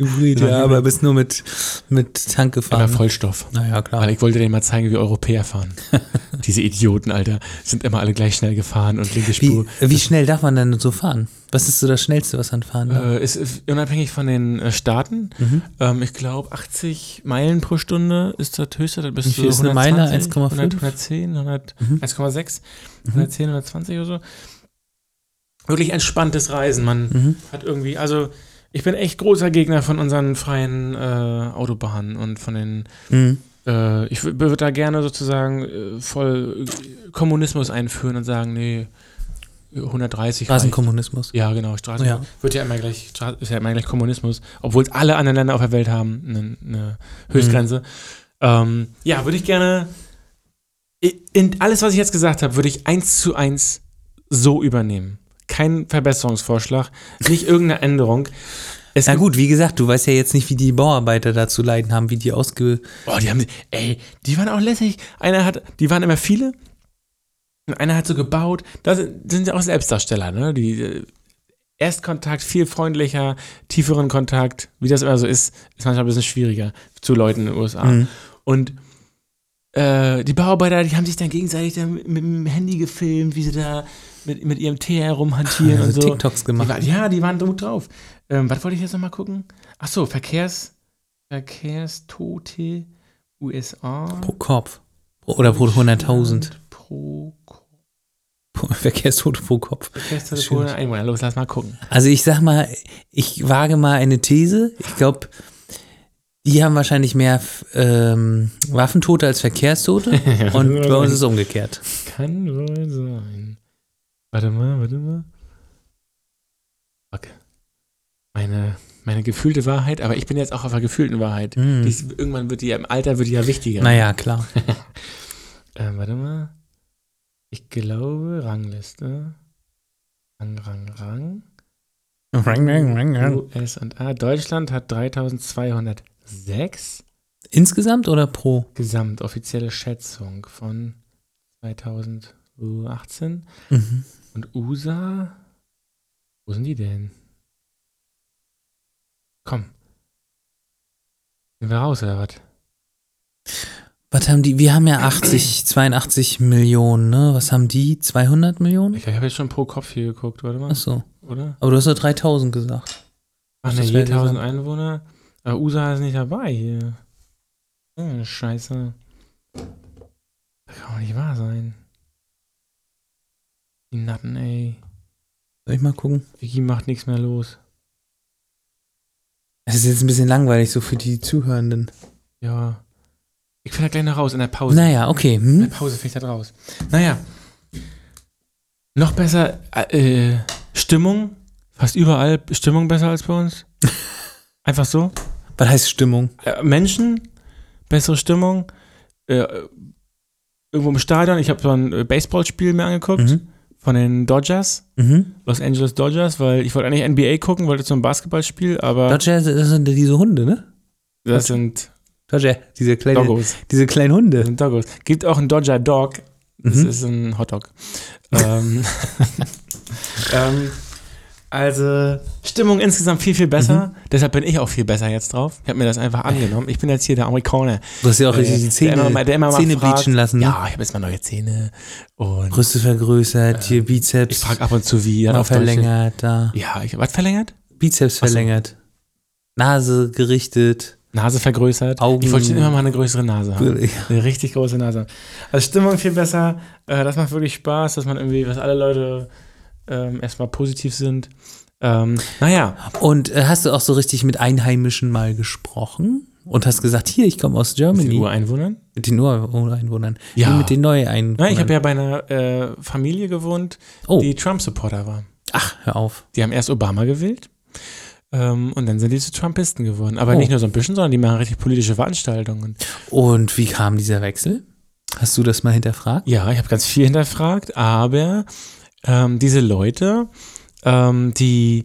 Hybrid, Ja, ja, aber bist nur mit, mit Tank gefahren. Vollstoff. Naja, klar. Weil ich wollte denen mal zeigen, wie Europäer fahren. Diese Idioten, Alter, sind immer alle gleich schnell gefahren und linke Wie, Spur. wie schnell darf man denn so fahren? Was ist so das Schnellste, was man fahren darf? Äh, ist, ist unabhängig von den äh, Staaten. Mhm. Ähm, ich glaube, 80 Meilen pro Stunde ist das höchste. Das bist Wie viel du ist eine Meile? 120, 1,5? 100, 110, 100, Mhm. 1,6, Mhm. 110, 120 oder so. Wirklich entspanntes Reisen. Man Mhm. hat irgendwie, also ich bin echt großer Gegner von unseren freien äh, Autobahnen und von den Mhm. äh, ich würde da gerne sozusagen äh, voll äh, Kommunismus einführen und sagen, nee, 130 reicht. Straßenkommunismus. Ja, genau, Straßen Ja. wird ja immer gleich, ist ja immer gleich Kommunismus, obwohl es alle anderen Länder auf der Welt haben eine, eine Höchstgrenze. Ähm, ja, würde ich gerne, in alles, was ich jetzt gesagt habe, würde ich eins zu eins so übernehmen. Kein Verbesserungsvorschlag, nicht irgendeine Änderung. Es Na gut, wie gesagt, du weißt ja jetzt nicht, wie die Bauarbeiter da zu leiden haben, wie die ausge... Oh, die haben, ey, die waren auch lässig. Einer hat, die waren immer viele. Und einer hat so gebaut. Das sind ja auch Selbstdarsteller, ne? Die äh, Erstkontakt viel freundlicher, tieferen Kontakt, wie das immer so ist, ist manchmal ein bisschen schwieriger zu Leuten in den USA. Mhm. Und äh, die Bauarbeiter, die haben sich dann gegenseitig dann mit dem Handy gefilmt, wie sie da mit, mit ihrem Tee herumhantieren und Also so. TikToks Die gemacht. war, ja, die waren gut drauf. Ähm, was wollte ich jetzt nochmal gucken? Ach so, Verkehrs, Verkehrstote USA. Pro Kopf. Oder pro 100.000. Pro Kopf. Verkehrstote pro Kopf. Verkehrstote pro 100 Einwohner. Los, lass mal gucken. Also ich sag mal, ich wage mal eine These. Ich glaube, die haben wahrscheinlich mehr ähm, Waffentote als Verkehrstote. Und bei uns ist es umgekehrt. Kann wohl sein. Warte mal, warte mal. Fuck. Meine, meine gefühlte Wahrheit, aber ich bin jetzt auch auf der gefühlten Wahrheit. Hm. Die ist, irgendwann wird die ja im Alter wird die ja wichtiger. Naja, klar. Ähm, warte mal. Ich glaube, Rangliste. Rang, Rang, Rang. US und A. Deutschland hat 3206. Insgesamt oder pro? Gesamt offizielle Schätzung von 2018. Mhm. Und USA. Wo sind die denn? Komm. Sind wir raus, oder was? Was haben die? Wir haben ja 80, 82 Millionen, ne? Was haben die? 200 Millionen? Ich, ich habe jetzt schon pro Kopf hier geguckt, warte mal. Achso. Oder? Aber du hast doch 3000 gesagt. Ach ne, je 1000 gesamt. Einwohner. Aber USA ist nicht dabei hier. Hm, scheiße. Das kann doch nicht wahr sein. Die Natten, ey. Soll ich mal gucken? Wiki macht nichts mehr los. Es ist jetzt ein bisschen langweilig, so für die Zuhörenden. Ja. Ich finde das gleich noch raus in der Pause. Naja, okay. In der Hm? Pause finde ich das raus. Naja. Noch besser, äh, Stimmung. Fast überall Stimmung besser als bei uns. Einfach so. Was heißt Stimmung? Äh, Menschen, bessere Stimmung. Äh, irgendwo im Stadion. Ich habe so ein äh, Baseballspiel mir angeguckt Mhm. Von den Dodgers, Mhm. Los Angeles Dodgers, weil ich wollte eigentlich NBA gucken, wollte zum Basketballspiel, aber Dodger, das sind diese Hunde, ne? das sind Dodger, diese kleinen, Doggos. diese kleinen Das Hunde. sind Doggos. Gibt auch einen Dodger Dog. Das Mhm. ist ein Hotdog. ähm, ähm, also Stimmung insgesamt viel, viel besser. Mhm. Deshalb bin ich auch viel besser jetzt drauf. Ich habe mir das einfach angenommen. Ich bin jetzt hier der Amerikaner. Du hast ja auch Äh, richtig die der Zähne, immer mal- der immer Zähne fragt, bleachen lassen. Ne? Ja, ich habe jetzt mal neue Zähne. Und Brüste vergrößert, hier ich Bizeps frage ab und zu, wie. mal auf verlängert, da. Ja, ich, was verlängert? Bizeps so. verlängert. Nase gerichtet. Nase vergrößert. Augen- Ich wollte schon immer mal eine größere Nase haben. Eine richtig große Nase. Also Stimmung viel besser. Äh, das macht wirklich Spaß, dass man irgendwie, dass alle Leute ähm, erstmal positiv sind. Ähm, naja, Und äh, hast du auch so richtig mit Einheimischen mal gesprochen? Und hast gesagt, hier, ich komme aus mit den Germany. Ureinwohnern. Mit den Ureinwohnern. Ja. Nee, mit den Neueinwohnern. Ja, ich habe ja bei einer äh, Familie gewohnt, Oh. die Trump-Supporter war. Ach, hör auf. Die haben erst Obama gewählt ähm, und dann sind die zu Trumpisten geworden. Aber Oh. nicht nur so ein bisschen, sondern die machen richtig politische Veranstaltungen. Und wie kam dieser Wechsel? Hast du das mal hinterfragt? Ja, ich habe ganz viel hinterfragt, aber ähm, diese Leute, ähm, die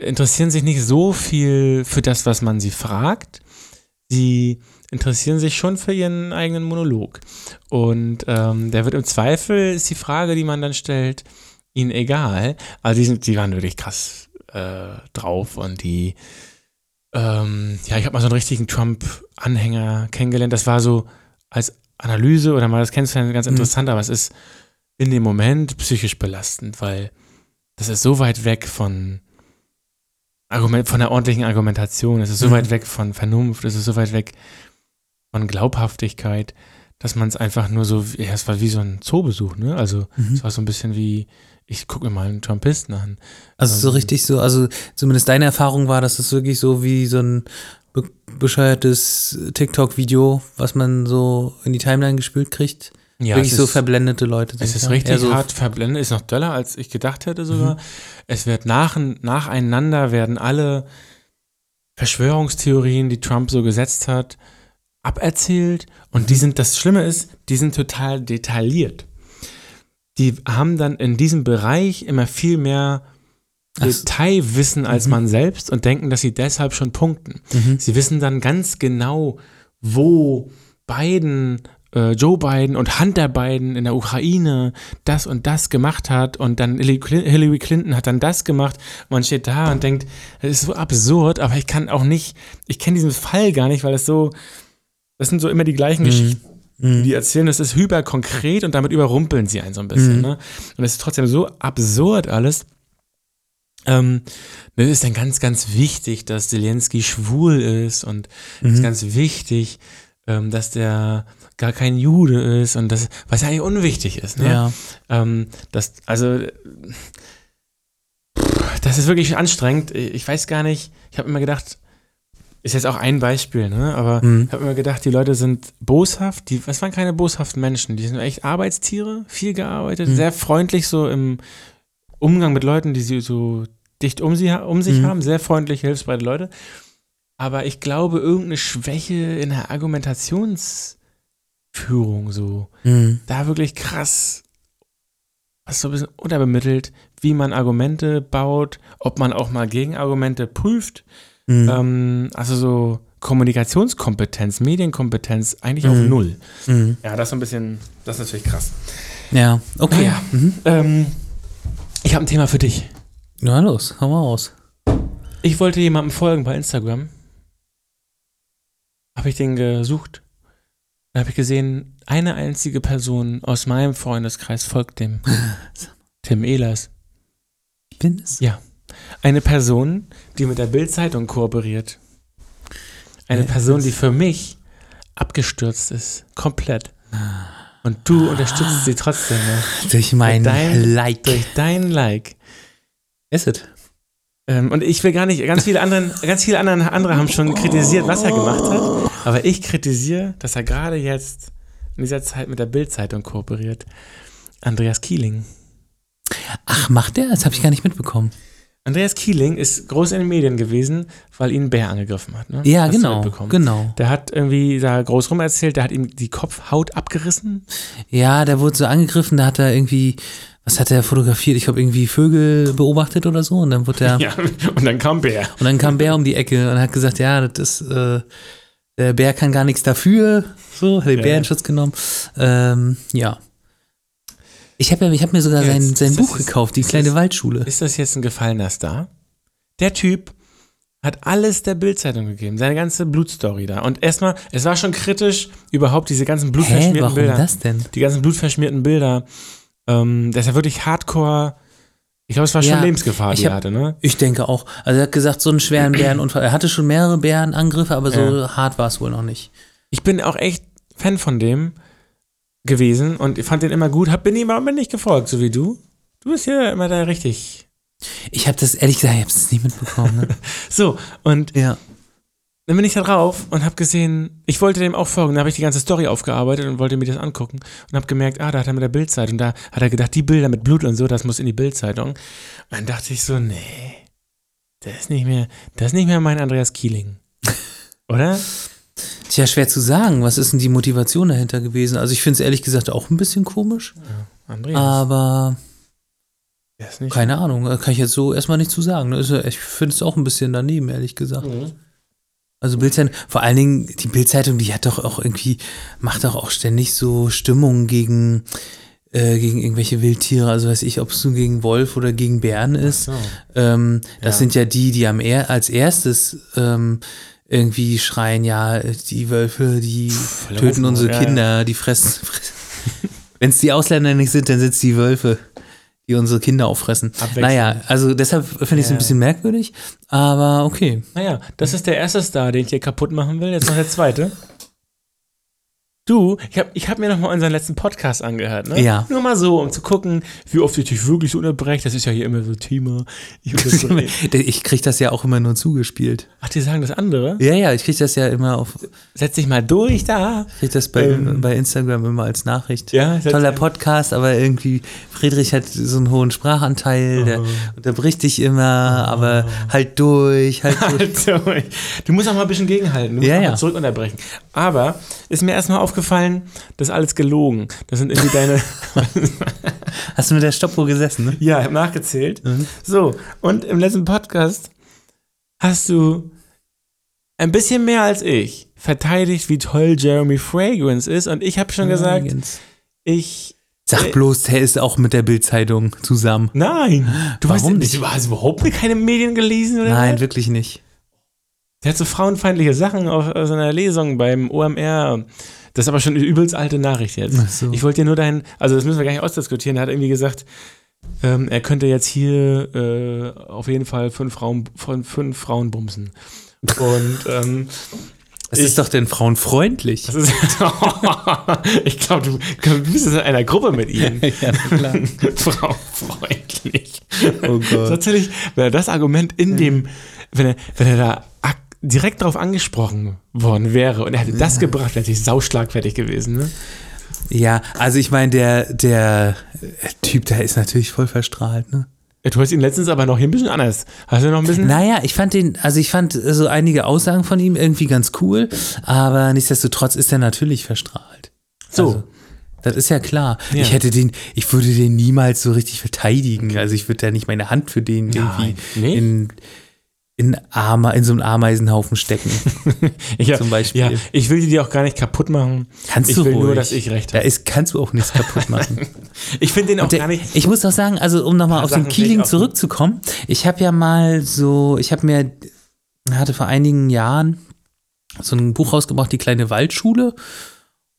interessieren sich nicht so viel für das, was man sie fragt. Sie interessieren sich schon für ihren eigenen Monolog. Und ähm, der wird im Zweifel, ist die Frage, die man dann stellt, ihnen egal. Also die, sind, die waren wirklich krass äh, drauf und die, ähm, ja, ich habe mal so einen richtigen Trump-Anhänger kennengelernt. Das war so als Analyse oder mal das kennenzulernen ganz Mhm. interessant, aber es ist in dem Moment psychisch belastend, weil das ist so weit weg von Argument, von der ordentlichen Argumentation, es ist so Mhm. weit weg von Vernunft, es ist so weit weg von Glaubhaftigkeit, dass man es einfach nur so, ja, es war wie so ein Zoobesuch, ne? Also Mhm. es war so ein bisschen wie, ich gucke mir mal einen Trumpisten an. Also so Ähm, richtig so, also zumindest deine Erfahrung war, dass es wirklich so wie so ein be bescheuertes TikTok-Video, was man so in die Timeline gespült kriegt. Ja, wirklich so ist- verblendete Leute sind. Es ist ja? richtig Eher so, hart verblendet, ist noch döller, als ich gedacht hätte sogar. Mhm. Es wird nach, nacheinander werden alle Verschwörungstheorien, die Trump so gesetzt hat, aberzählt. Und die Mhm. sind, das Schlimme ist, die sind total detailliert. Die haben dann in diesem Bereich immer viel mehr. Detailwissen als Mhm. man selbst und denken, dass sie deshalb schon punkten. Mhm. Sie wissen dann ganz genau, wo Biden, Joe Biden und Hunter Biden in der Ukraine das und das gemacht hat und dann Hillary Clin- Hillary Clinton hat dann das gemacht. Man steht da und denkt, das ist so absurd, aber ich kann auch nicht, ich kenne diesen Fall gar nicht, weil es so, das sind so immer die gleichen Geschichten, die Mhm. die erzählen, das ist hyperkonkret und damit überrumpeln sie einen so ein bisschen. Mhm. Ne? Und es ist trotzdem so absurd alles. Ähm, es ist dann ganz, ganz wichtig, dass Zelensky schwul ist und es ist Mhm. ganz wichtig, ähm, dass der gar kein Jude ist und das, was ja eigentlich unwichtig ist. Ne? Ja. Ähm, das, also, äh, das ist wirklich anstrengend. Ich weiß gar nicht, ich habe immer gedacht, ist jetzt auch ein Beispiel, ne? aber Mhm. ich habe immer gedacht, die Leute sind boshaft, die, das waren keine boshaften Menschen, die sind echt Arbeitstiere, viel gearbeitet, Mhm. sehr freundlich so im Umgang mit Leuten, die sie so dicht um, sie, um sich Mhm. haben, sehr freundliche, hilfsbereite Leute. Aber ich glaube, irgendeine Schwäche in der Argumentationsführung so, Mhm. da wirklich krass, was so ein bisschen unterbemittelt, wie man Argumente baut, ob man auch mal Gegenargumente prüft. Mhm. Ähm, also so Kommunikationskompetenz, Medienkompetenz eigentlich auf Mhm. Null. Mhm. Ja, das ist so ein bisschen, das ist natürlich krass. Ja, okay. Naja. Mhm. Ähm, ich habe ein Thema für dich. Na los, hau mal raus. Ich wollte jemandem folgen bei Instagram. Habe ich den gesucht. Dann habe ich gesehen, eine einzige Person aus meinem Freundeskreis folgt dem. Tim Ehlers. Ich bin es. Ja. Eine Person, die mit der Bild-Zeitung kooperiert. Eine ist Person, die für mich abgestürzt ist. Komplett. Und du unterstützt sie trotzdem noch. Durch mein dein- Like. Durch dein Like. Ist es? Ähm, und ich will gar nicht, ganz viele, anderen, ganz viele anderen, andere haben schon kritisiert, was er gemacht hat. Aber ich kritisiere, dass er gerade jetzt in dieser Zeit mit der Bild-Zeitung kooperiert. Andreas Kieling. Ach, macht der? Das habe ich gar nicht mitbekommen. Andreas Kieling ist groß in den Medien gewesen, weil ihn ein Bär angegriffen hat. Ne? Ja, Hast genau. Genau. Der hat irgendwie da groß rum erzählt, der hat ihm die Kopfhaut abgerissen. Ja, der wurde so angegriffen, da hat er irgendwie, was hat er fotografiert? Ich glaube, irgendwie Vögel beobachtet oder so. Und dann wurde er, Ja, und dann kam Bär. und dann kam Bär um die Ecke und hat gesagt, ja, das ist, äh, der Bär kann gar nichts dafür. So, hat den Ja. Bär in Schutz genommen. Ähm, ja. Ich habe ich hab mir sogar sein, jetzt- sein ist Buch das- gekauft, die ist kleine das- Waldschule. Ist das jetzt ein gefallener Star? Der Typ hat alles der Bildzeitung gegeben, seine ganze Blutstory da. Und erstmal, es war schon kritisch, überhaupt diese ganzen Hä, blutverschmierten warum Bilder. das denn? Die ganzen blutverschmierten Bilder. Ähm, das ist ja wirklich hardcore Ich glaube, es war schon Ja, Lebensgefahr, die ich er hab- hatte, ne? Ich denke auch. Also er hat gesagt, so einen schweren Bärenunfall. Er hatte schon mehrere Bärenangriffe, aber so hart war es wohl noch nicht. Ich bin auch echt Fan von dem gewesen und ich fand den immer gut, hab, bin ihm aber nicht gefolgt, so wie du. Du bist ja immer da richtig. Ich habe das, ehrlich gesagt, ich habe es nie mitbekommen. Ne? So, und ja. Dann bin ich da drauf und habe gesehen, ich wollte dem auch folgen, da habe ich die ganze Story aufgearbeitet und wollte mir das angucken und habe gemerkt, ah, da hat er mit der Bildzeitung, da hat er gedacht, die Bilder mit Blut und so, das muss in die Bildzeitung. Und dann dachte ich so, nee, das ist nicht mehr, das ist nicht mehr mein Andreas Kieling. Oder? Tja, schwer zu sagen. Was ist denn die Motivation dahinter gewesen? Also ich finde es ehrlich gesagt auch ein bisschen komisch, Andreas. aber keine Ahnung, da kann ich jetzt so erstmal nicht zu sagen. ja- Ich finde es auch ein bisschen daneben, ehrlich gesagt. Mhm. Also Bildzeitung, vor allen Dingen die Bildzeitung, die hat doch auch irgendwie, macht doch auch ständig so Stimmungen gegen, äh, gegen irgendwelche Wildtiere. Also weiß ich, ob es nun gegen Wolf oder gegen Bären ist. So. Ähm, das Ja. sind ja die, die am er als erstes ähm, irgendwie schreien, ja, die Wölfe, die der töten unsere ja, Kinder, die fressen. fressen. Wenn es die Ausländer nicht sind, dann sind es die Wölfe, die unsere Kinder auffressen. Naja, also deshalb finde ich es Ja. ein bisschen merkwürdig, aber okay. Naja, das ist der erste Star, den ich hier kaputt machen will. Jetzt noch der zweite. Du, ich habe ich hab mir noch mal unseren letzten Podcast angehört, ne? Ja. Nur mal so, um zu gucken, wie oft ich dich wirklich unterbreche. Das ist ja hier immer so Thema. Ich. Ich kriege das ja auch immer nur zugespielt. Ach, die sagen das andere? Ja, ja, ich kriege das ja immer auf, Setz dich mal durch da. krieg das bei, Ähm. bei Instagram immer als Nachricht. Ja, Toller Podcast, aber irgendwie Friedrich hat so einen hohen Sprachanteil, der unterbricht dich immer, aber halt durch, halt durch. Also, du musst auch mal ein bisschen gegenhalten. Du musst Ja, auch ja. mal zurück unterbrechen. Aber ist mir erstmal aufgefallen, das ist alles gelogen. Das sind irgendwie deine. Hast du mit der Stoppuhr gesessen, ne? Ja, ich habe nachgezählt. Mhm. So, und im letzten Podcast hast du ein bisschen mehr als ich verteidigt, wie toll Jeremy Fragrance ist. Und ich habe schon gesagt, ich. Sag bloß, der ist auch mit der Bildzeitung zusammen. Nein! Du Warum weißt nicht? Du hast überhaupt keine Medien gelesen, oder? Nein, was? wirklich nicht. Der hat so frauenfeindliche Sachen auf auf seiner Lesung beim OMR. Das ist aber schon eine übelst alte Nachricht jetzt. So. Ich wollte dir nur deinen, also das müssen wir gar nicht ausdiskutieren. Er hat irgendwie gesagt, ähm, er könnte jetzt hier äh, auf jeden Fall fünf Frauen, von fünf Frauen bumsen. Und ähm, Ich- ist doch denn frauenfreundlich. das ist, ich glaube, du, du bist in einer Gruppe mit ihm. ja, klar. Frauenfreundlich. Oh Gott. wenn er das Argument in dem, wenn er, wenn er da direkt darauf angesprochen worden wäre und er hätte das gebracht, wäre natürlich sauschlagfertig gewesen, ne? Ja, also ich meine, der, der äh, Typ, der ist natürlich voll verstrahlt, ne? Du hast ihn letztens aber noch hier ein bisschen anders. Hast du noch ein bisschen? Naja, ich fand den, also ich fand so einige Aussagen von ihm irgendwie ganz cool, aber nichtsdestotrotz ist er natürlich verstrahlt. So. Also, das ist ja klar. Ja. Ich hätte den, ich würde den niemals so richtig verteidigen. Also ich würde da nicht meine Hand für den irgendwie Nein, in, in, Ama, in so einen Ameisenhaufen stecken. ich, zum Beispiel. Ja, ich will die auch gar nicht kaputt machen. Kannst ich du will nur, ruhig. dass ich recht Da habe. ist, kannst du auch nichts kaputt machen. Ich finde den auch der, gar nicht. ich muss auch sagen, also um nochmal auf den Sachen ich Keeling zurückzukommen, ich habe ja mal so, ich habe mir, hatte vor einigen Jahren so ein Buch rausgebracht, die kleine Waldschule.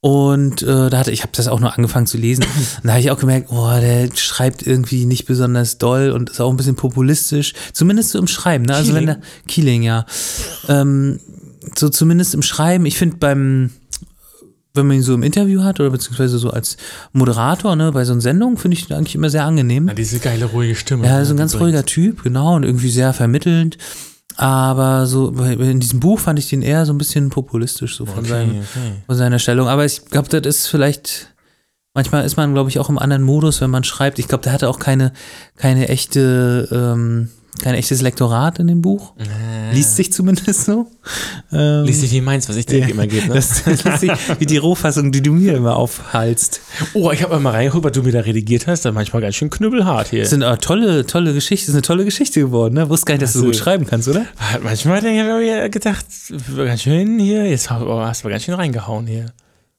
Und äh, da hatte ich habe das auch nur angefangen zu lesen. Und da habe ich auch gemerkt, oh, der schreibt irgendwie nicht besonders doll und ist auch ein bisschen populistisch. Zumindest so im Schreiben. Ne? Also wenn Keeling? der Keeling, ja. Ähm, so zumindest im Schreiben. Ich finde beim wenn man ihn so im Interview hat oder beziehungsweise so als Moderator, ne, bei so einer Sendung, finde ich ihn eigentlich immer sehr angenehm. Ja, diese geile, ruhige Stimme. Ja, so ein ganz Die ruhiger Typ, genau, und irgendwie sehr vermittelnd. Aber so in diesem Buch fand ich den eher so ein bisschen populistisch, so von, Okay, seinem, okay. von seiner Stellung. Aber ich glaube, das ist vielleicht, manchmal ist man, glaube ich, auch im anderen Modus, wenn man schreibt. Ich glaube, der hatte auch keine, keine echte, ähm, kein echtes Lektorat in dem Buch. Liest sich zumindest so. Ähm, Lies dich wie meins, was ich dir immer gebe. Ne? das, das liest sich wie die Rohfassung, die du mir immer aufhalst. oh, ich habe mal reingeguckt, was du mir da redigiert hast. Ist manchmal ganz schön knüppelhart hier. Das sind auch tolle, tolle Geschichten. Das ist eine tolle Geschichte geworden, ne? Wusste gar nicht, dass du so gut so. schreiben kannst, oder? Manchmal denke ich, mir gedacht, ganz schön hier, jetzt oh, hast du ganz schön reingehauen hier.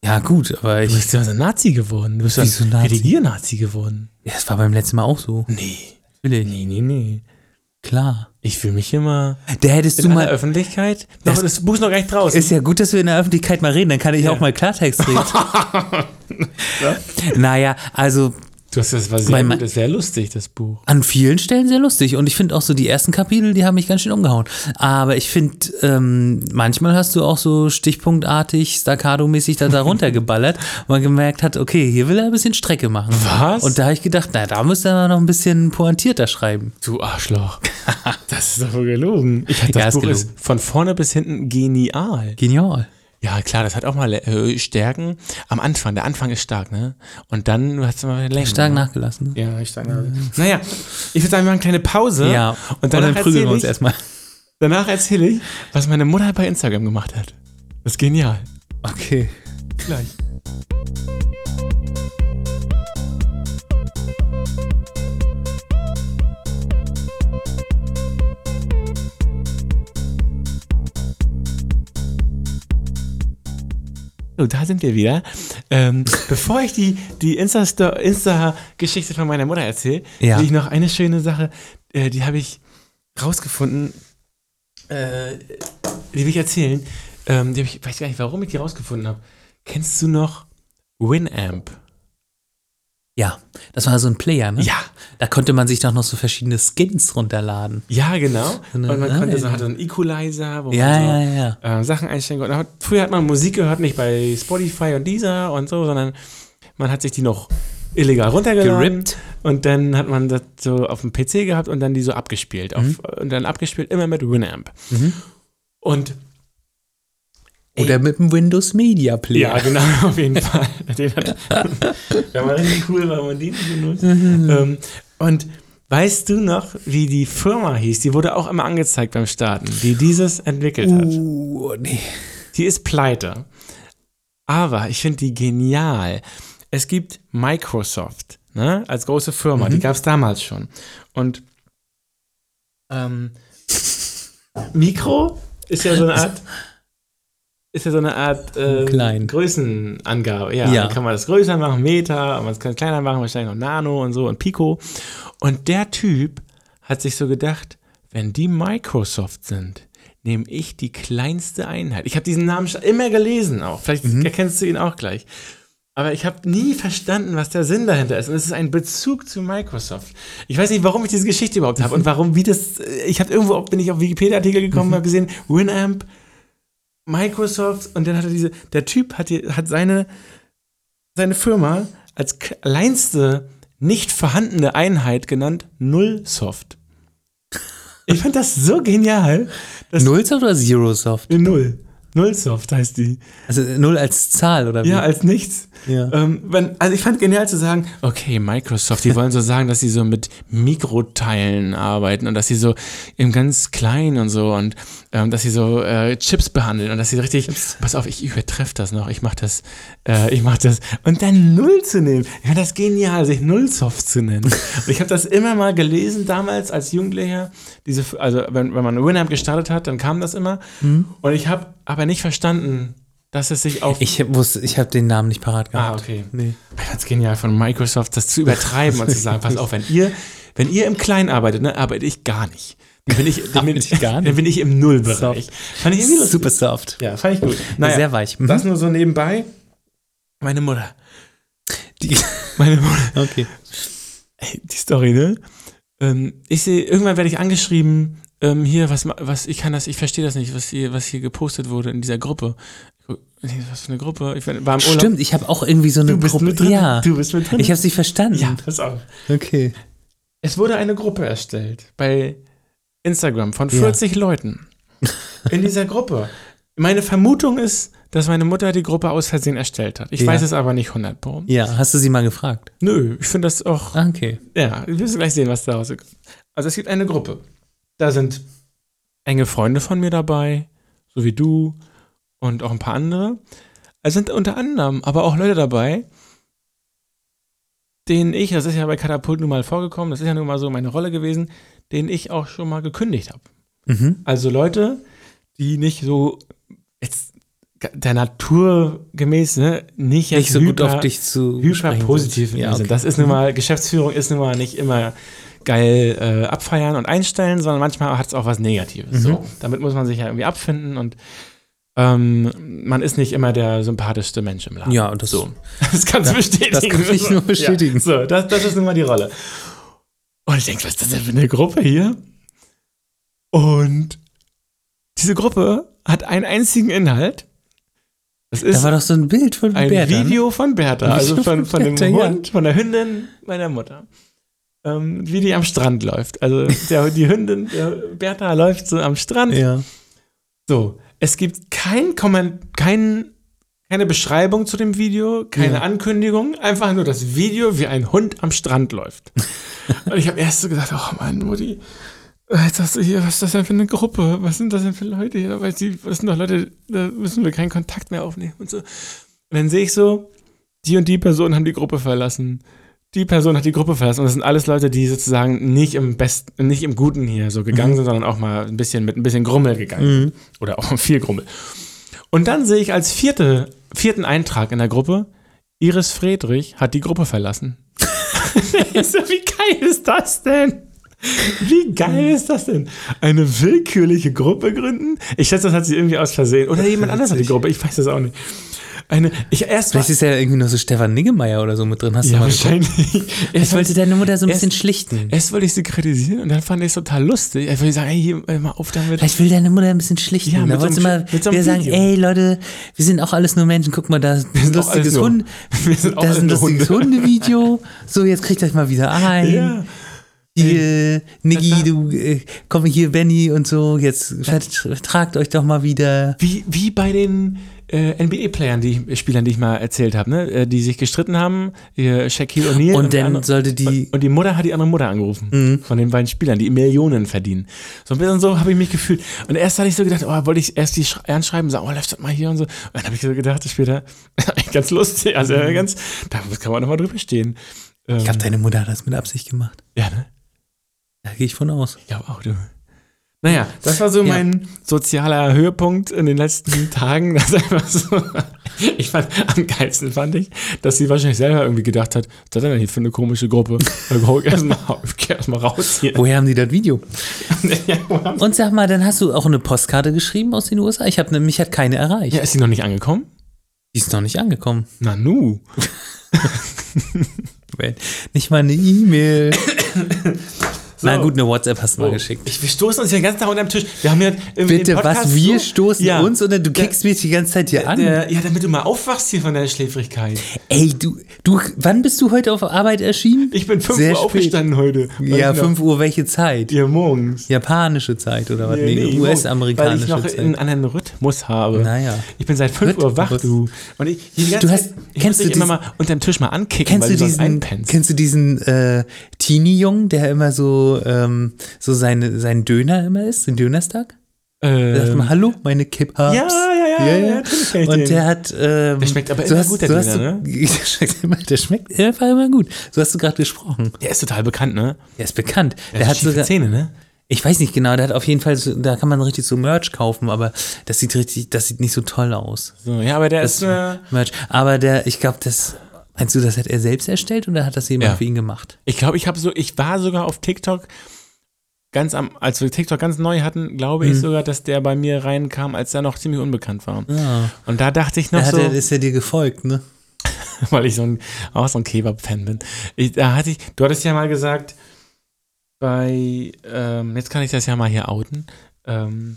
Ja, gut, aber Du ich. bist ja so ein Nazi geworden. Du bist ja Wieso ein Nazi? Redigier-Nazi geworden. Ja, das war beim letzten Mal auch so. Nee. Natürlich. Nee, nee, nee. Klar. Ich fühle mich immer Der hättest in du mal. Öffentlichkeit. Noch, Das- das, Buch ist noch gar nicht draußen. Ist ja gut, dass wir in der Öffentlichkeit mal reden, dann kann ich Ja. auch mal Klartext reden. Naja, also Du hast das war sehr gut, das sehr lustig, das Buch. An vielen Stellen sehr lustig. Und ich finde auch so die ersten Kapitel, die haben mich ganz schön umgehauen. Aber ich finde, ähm, manchmal hast du auch so stichpunktartig, staccato-mäßig da darunter geballert, wo man gemerkt hat, okay, hier will er ein bisschen Strecke machen. Was? Und da habe ich gedacht, na, da müsste er noch ein bisschen pointierter schreiben. Du Arschloch. das ist doch wohl gelogen. Ich hatte Ja, das ist Buch ist von vorne bis hinten genial. Genial. Ja, klar, das hat auch mal äh, Stärken. Am Anfang, der Anfang ist stark, ne? Und dann hat es mal Längen. Stark ne? nachgelassen. Ne? Ja, ich stark nachgelassen. Naja, ich würde sagen, wir machen eine kleine Pause. Ja, Und dann prügeln wir uns erzähle ich, erstmal. danach erzähle ich, was meine Mutter bei Instagram gemacht hat. Das ist genial. Okay. Gleich. So, da sind wir wieder. Ähm, bevor ich die, die Insta- Insta-Geschichte von meiner Mutter erzähle, Ja. will ich noch eine schöne Sache, äh, die habe ich rausgefunden, äh, die will ich erzählen. Ähm, die ich weiß gar nicht, warum ich die rausgefunden habe. Kennst du noch Winamp? Ja, das war so ein Player, ne? Ja, Da konnte man sich doch noch so verschiedene Skins runterladen. ja, genau. Und man ah, konnte ja. so, hatte einen Equalizer, wo Ja, man so ja, ja. äh, Sachen einstellen konnte. Früher hat man Musik gehört, nicht bei Spotify und Deezer und so, sondern man hat sich die noch illegal runtergeladen. Gerippt. Und dann hat man das so auf dem PC gehabt und dann die so abgespielt. Auf, Mhm. Und dann abgespielt immer mit Winamp. Mhm. Und Oder mit dem Windows Media Player. Ja, genau, auf jeden Fall. Den hat, der war richtig cool, weil man den benutzt. Mhm. ähm, und weißt du noch, wie die Firma hieß? Die wurde auch immer angezeigt beim Starten, die dieses entwickelt hat. Uh, nee. Die ist pleite. Aber ich finde die genial. Es gibt Microsoft, ne, als große Firma, Mhm. die gab es damals schon. Und ähm, Mikro ist ja so eine Art, ist ja so eine Art äh. Größenangabe. Ja, Ja. dann kann man das größer machen, Meter, und man kann es kleiner machen, wahrscheinlich noch Nano und so und Pico. Und der Typ hat sich so gedacht, wenn die Microsoft sind, nehme ich die kleinste Einheit. Ich habe diesen Namen schon immer gelesen auch. Vielleicht Mhm. erkennst du ihn auch gleich. Aber ich habe nie verstanden, was der Sinn dahinter ist. Und es ist ein Bezug zu Microsoft. Ich weiß nicht, warum ich diese Geschichte überhaupt habe und warum, wie das. Ich habe irgendwo, bin ich auf Wikipedia-Artikel gekommen, habe gesehen, Winamp, Microsoft und dann hat er diese. Der Typ hat, die, hat seine, seine Firma als kleinste nicht vorhandene Einheit genannt Nullsoft. Ich fand das so genial. Nullsoft oder Zerosoft? Null. Nullsoft heißt die. Also null als Zahl oder wie? Ja, als nichts. Ja. Ähm, wenn, also ich fand genial zu sagen, okay, Microsoft, die wollen so sagen, dass sie so mit Mikroteilen arbeiten und dass sie so im ganz klein und so und ähm, dass sie so äh, Chips behandeln und dass sie richtig, pass auf, ich übertreffe das noch, ich mach das, äh, ich mach das und dann Null zu nehmen. Ich fand das genial, sich Nullsoft zu nennen. und ich habe das immer mal gelesen damals als Jugendlicher, diese, also wenn, wenn man Winamp gestartet hat, dann kam das immer und ich habe aber nicht verstanden, dass es sich auf Ich wusste, ich habe den Namen nicht parat Ah, gehabt. okay. Nee. Fand's genial von Microsoft, das zu übertreiben und zu sagen, pass auf, wenn ihr, wenn ihr im Kleinen arbeitet, ne, arbeite ich gar nicht. Dann bin ich, dann bin, ich gar nicht? Dann bin ich im Nullbereich. Fand ich irgendwie. Super soft. Ja, fand ich gut. Naja, Sehr weich. Mhm. das nur so nebenbei. Meine Mutter. Die, Meine Mutter. okay. Ey, die Story, ne? Ähm, ich sehe, irgendwann werde ich angeschrieben, ähm, hier, was, was, ich kann das, ich verstehe das nicht, was hier, was hier gepostet wurde in dieser Gruppe. Was für eine Gruppe? Ich war im Urlaub. Stimmt, ich habe auch irgendwie so eine Du bist Gruppe. mit drin. Ja. Du bist mit drin. Ich habe es nicht verstanden. ja, pass auf. Okay. Es wurde eine Gruppe erstellt bei Instagram von Ja. 40 Leuten. In dieser Gruppe. Meine Vermutung ist, dass meine Mutter die Gruppe aus Versehen erstellt hat. Ich Ja. weiß es aber nicht 100 Pro. Ja, hast du sie mal gefragt? Nö, ich finde das auch. Ah, okay. Ja, wir wirst gleich sehen, was da rauskommt. Also es gibt eine Gruppe. Da sind enge Freunde von mir dabei, so wie du und auch ein paar andere. Es sind unter anderem aber auch Leute dabei, denen ich, das ist ja bei Katapult nun mal vorgekommen, das ist ja nun mal so meine Rolle gewesen, denen ich auch schon mal gekündigt habe. Mhm. Also Leute, die nicht so jetzt der Natur gemäß, ne, nicht, jetzt Nicht so gut hyper- auf dich zu hyper positiv sind. in ja, okay. Das ist nun mal, Geschäftsführung ist nun mal nicht immer geil äh, abfeiern und einstellen, sondern manchmal hat es auch was Negatives. Mhm. So, damit muss man sich ja irgendwie abfinden und ähm, man ist nicht immer der sympathischste Mensch im Laden. Ja, und das- so. Das kannst du bestätigen. das kann ich nur bestätigen. Ja, so, das, das ist nun mal die Rolle. Und ich denke, was ist das denn für eine Gruppe hier? Und diese Gruppe hat einen einzigen Inhalt. Das Da ist war doch so ein Bild von ein Bertha. ne? Video von Bertha, Ein also von, von von dem ja. Hund, von der Hündin meiner Mutter. Ähm, wie die am Strand läuft. Also der, die Hündin, der Bertha läuft so am Strand. Ja. So, es gibt kein Komment, kein, keine Beschreibung zu dem Video, keine Ja. Ankündigung, einfach nur das Video, wie ein Hund am Strand läuft. Und ich habe erst so gedacht, oh Mann, Mutti, jetzt hast du hier, was ist das denn für eine Gruppe? Was sind das denn für Leute hier? Weil die, das sind doch Leute, da müssen wir keinen Kontakt mehr aufnehmen und so. Und dann sehe ich so, die und die Personen haben die Gruppe verlassen. Die Person hat die Gruppe verlassen und das sind alles Leute, die sozusagen nicht im Besten, nicht im Guten hier so gegangen sind, sondern auch mal ein bisschen mit ein bisschen Grummel gegangen sind. Oder auch viel Grummel. Und dann sehe ich als vierte, vierten Eintrag in der Gruppe, Iris Friedrich hat die Gruppe verlassen. So, wie geil ist das denn? Wie geil ist das denn? Eine willkürliche Gruppe gründen? Ich schätze, das hat sie irgendwie aus Versehen. Oder jemand anders hat die Gruppe, ich weiß das auch nicht. Eine, ich erst Vielleicht ist ja irgendwie noch so Stefan Niggemeier oder so mit drin. Hast du ja, mal geguckt? wahrscheinlich. Ich Erst wollte deine Mutter so ein erst- bisschen schlichten. Erst wollte ich sie kritisieren und dann fand ich es total lustig. Ich wollte sagen, hey, hier, äh, mal auf damit. Vielleicht will deine Mutter ein bisschen schlichten. Ja, da so wollte sie mal so wieder sagen, ey Leute, wir sind auch alles nur Menschen. Guck mal, da ist ein lustiges Hund. wir sind auch Da ist ein lustiges Hunde. Hundevideo. So, jetzt kriegt euch mal wieder ein. Ja. Hier, Niggi, du, äh, komm hier, Benny und so, jetzt vert- vertragt euch doch mal wieder. Wie, wie bei den äh, NBA-Playern, die ich, Spielern, die ich mal erzählt habe, ne? Äh, die sich gestritten haben, hier Shaquille O'Neal. Und der dann andere- sollte die, Mhm. und, und die Mutter hat die andere Mutter angerufen. Von den beiden Spielern, die Millionen verdienen. So ein bisschen so habe ich mich gefühlt. Und erst hatte ich so gedacht, oh, wollte ich erst die sch- anschreiben, sagen, oh, läuft das mal hier und so. Und dann habe ich so gedacht, später, ganz lustig, also Mhm. ganz, da kann man nochmal drüber stehen. Ähm, ich glaube, deine Mutter hat das mit Absicht gemacht. ja, ne? Da gehe ich von aus. Ich glaube auch, du. Naja, das war so Ja. mein sozialer Höhepunkt in den letzten Tagen. Das ist einfach so. Ich fand, am geilsten fand ich, dass sie wahrscheinlich selber irgendwie gedacht hat, was ist das denn hier für eine komische Gruppe? Erstmal erst mal raus hier. Woher haben die das Video? Ja, Und sag mal, dann hast du auch eine Postkarte geschrieben aus den USA? Ich habe mich hat keine erreicht. ja, ist sie noch nicht angekommen? Die ist noch nicht angekommen. Na nu. Wenn- Nicht mal eine E-Mail. So. Na gut, eine WhatsApp hast du mal Oh, geschickt. Ich, wir stoßen uns hier den ganzen Tag unter den Tisch. Wir haben ja im, Bitte, im Podcast was? Wir so- stoßen Ja. uns oder du kickst mich die ganze Zeit hier an? Der, ja, damit du mal aufwachst hier von der Schläfrigkeit. Ey, du, du, wann bist du heute auf Arbeit erschienen? Ich bin 5 Sehr Uhr spät. aufgestanden heute. Ja, ich noch- 5 Uhr, welche Zeit? Ja, morgens. Japanische Zeit oder was? Nee, Nee, nee, US-amerikanische Weil ich noch Zeit. einen anderen Rhythmus habe. Naja. Ich bin seit 5 Uhr wach, du. Und ich, die ganze Du hast- Zeit, ich kennst muss dich du immer diesen- mal unterm Tisch mal ankicken, Kennst weil du du diesen, einpennst. kennst du diesen äh, Teenie-Jungen, der immer so, ähm, so seine, sein Döner immer ist, den Dönerstag? Der sagt Ähm, immer, hallo, meine Kip ja, ja, ja, ja, natürlich kenn ich Und den. der hat, ähm, Der schmeckt aber so immer hast, gut, der so Döner, du, Der schmeckt immer, der schmeckt einfach immer gut. So hast du gerade gesprochen. der ist total bekannt, ne? Der ist bekannt. Der, Der, hat sogar, Zähne, ne? ich weiß nicht genau, der hat auf jeden Fall, so, da kann man richtig so Merch kaufen, aber das sieht richtig, das sieht nicht so toll aus. So, ja, aber der Das ist, äh, Merch. Aber der, ich glaube, das, meinst du, das hat er selbst erstellt oder hat das jemand Ja. für ihn gemacht? ich glaube, ich habe so, ich war sogar auf TikTok ganz am, als wir TikTok ganz neu hatten, glaube Mhm. ich sogar, dass der bei mir reinkam, als er noch ziemlich unbekannt war. Ja. Und da dachte ich noch Da so, er, ist er dir gefolgt, ne? weil ich so ein, auch so ein Kebab-Fan bin. Ich, da hatte ich, du hattest ja mal gesagt, bei, ähm, jetzt kann ich das ja mal hier outen, ähm,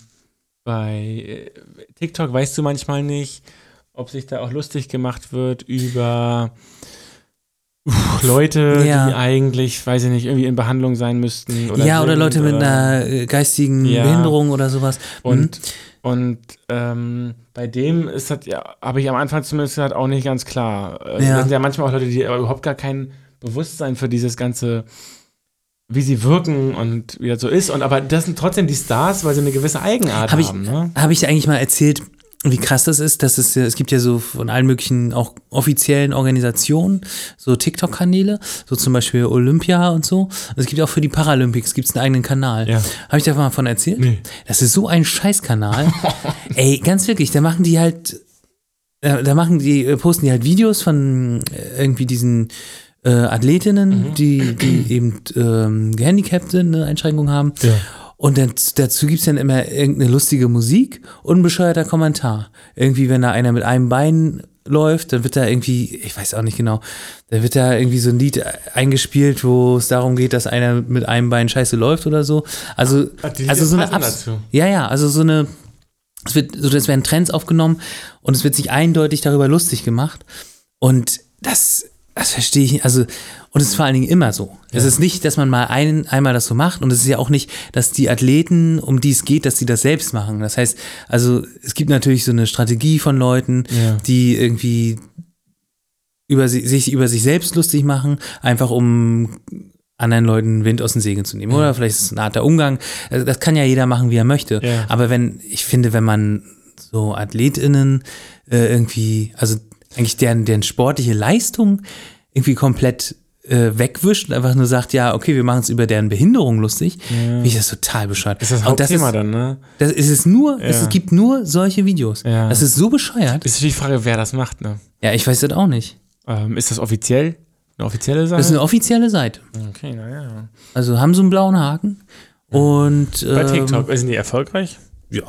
bei äh, TikTok weißt du manchmal nicht, ob sich da auch lustig gemacht wird über uff, Leute, Ja. die eigentlich, weiß ich nicht, irgendwie in Behandlung sein müssten. Oder ja, oder Leute mit oder- einer äh, geistigen Ja. Behinderung oder sowas. Und, und ähm, bei dem ist das ja, habe ich am Anfang zumindest gesagt, auch nicht ganz klar. Äh, Ja. Das sind ja manchmal auch Leute, die überhaupt gar kein Bewusstsein für dieses ganze, wie sie wirken und wie das so ist. Und aber das sind trotzdem die Stars, weil sie eine gewisse Eigenart Hab ich- haben. Ne? Habe ich dir eigentlich mal erzählt, wie krass das ist, dass es, ja- es gibt ja so von allen möglichen auch offiziellen Organisationen, so TikTok-Kanäle, so zum Beispiel Olympia und so. Und es gibt auch für die Paralympics gibt's einen eigenen Kanal. Ja. Habe ich davon mal von erzählt? Nee. Das ist so ein Scheißkanal. Ey, ganz wirklich, da machen die halt, da, da machen die, äh, posten die halt Videos von äh, irgendwie diesen äh, Athletinnen, Mhm. die, die eben ähm, gehandicapt sind, eine Einschränkung haben. Ja. Und dann, dazu gibt's dann immer irgendeine lustige Musik und ein bescheuerter Kommentar. Irgendwie, wenn da einer mit einem Bein läuft, dann wird da irgendwie, ich weiß auch nicht genau, da wird da irgendwie so ein Lied eingespielt, wo es darum geht, dass einer mit einem Bein scheiße läuft oder so. Also, Ach, also so eine Abs dazu. Ja, ja, also so eine, es wird, so es werden Trends aufgenommen und es wird sich eindeutig darüber lustig gemacht. Und das, das verstehe ich nicht. Also, und es ist vor allen Dingen immer so. Es ist nicht, dass man mal ein, einmal das so macht und es ist ja auch nicht, dass die Athleten, um die es geht, dass sie das selbst machen. Das heißt, also es gibt natürlich so eine Strategie von Leuten, Ja. die irgendwie über sie, sich über sich selbst lustig machen, einfach um anderen Leuten Wind aus den Segeln zu nehmen. Oder vielleicht ist es ein Art der Umgang. Also das kann ja jeder machen, wie er möchte. Ja. Aber wenn, ich finde, wenn man so AthletInnen äh, irgendwie, also eigentlich deren, deren sportliche Leistung irgendwie komplett äh, wegwischt und einfach nur sagt, ja, okay, wir machen es über deren Behinderung lustig, finde ich das total bescheuert. Ist das Und das Hauptthema ist, dann, ne? das ist es nur, es Ja. gibt nur solche Videos. Ja. Das ist so bescheuert. Ist die Frage, wer das macht, ne? Ja, ich weiß das auch nicht. Ähm, ist das offiziell? Eine offizielle Sache? Das ist eine offizielle Seite. okay, naja. Also haben so einen blauen Haken. Und Bei ähm, TikTok, sind die erfolgreich? Ja.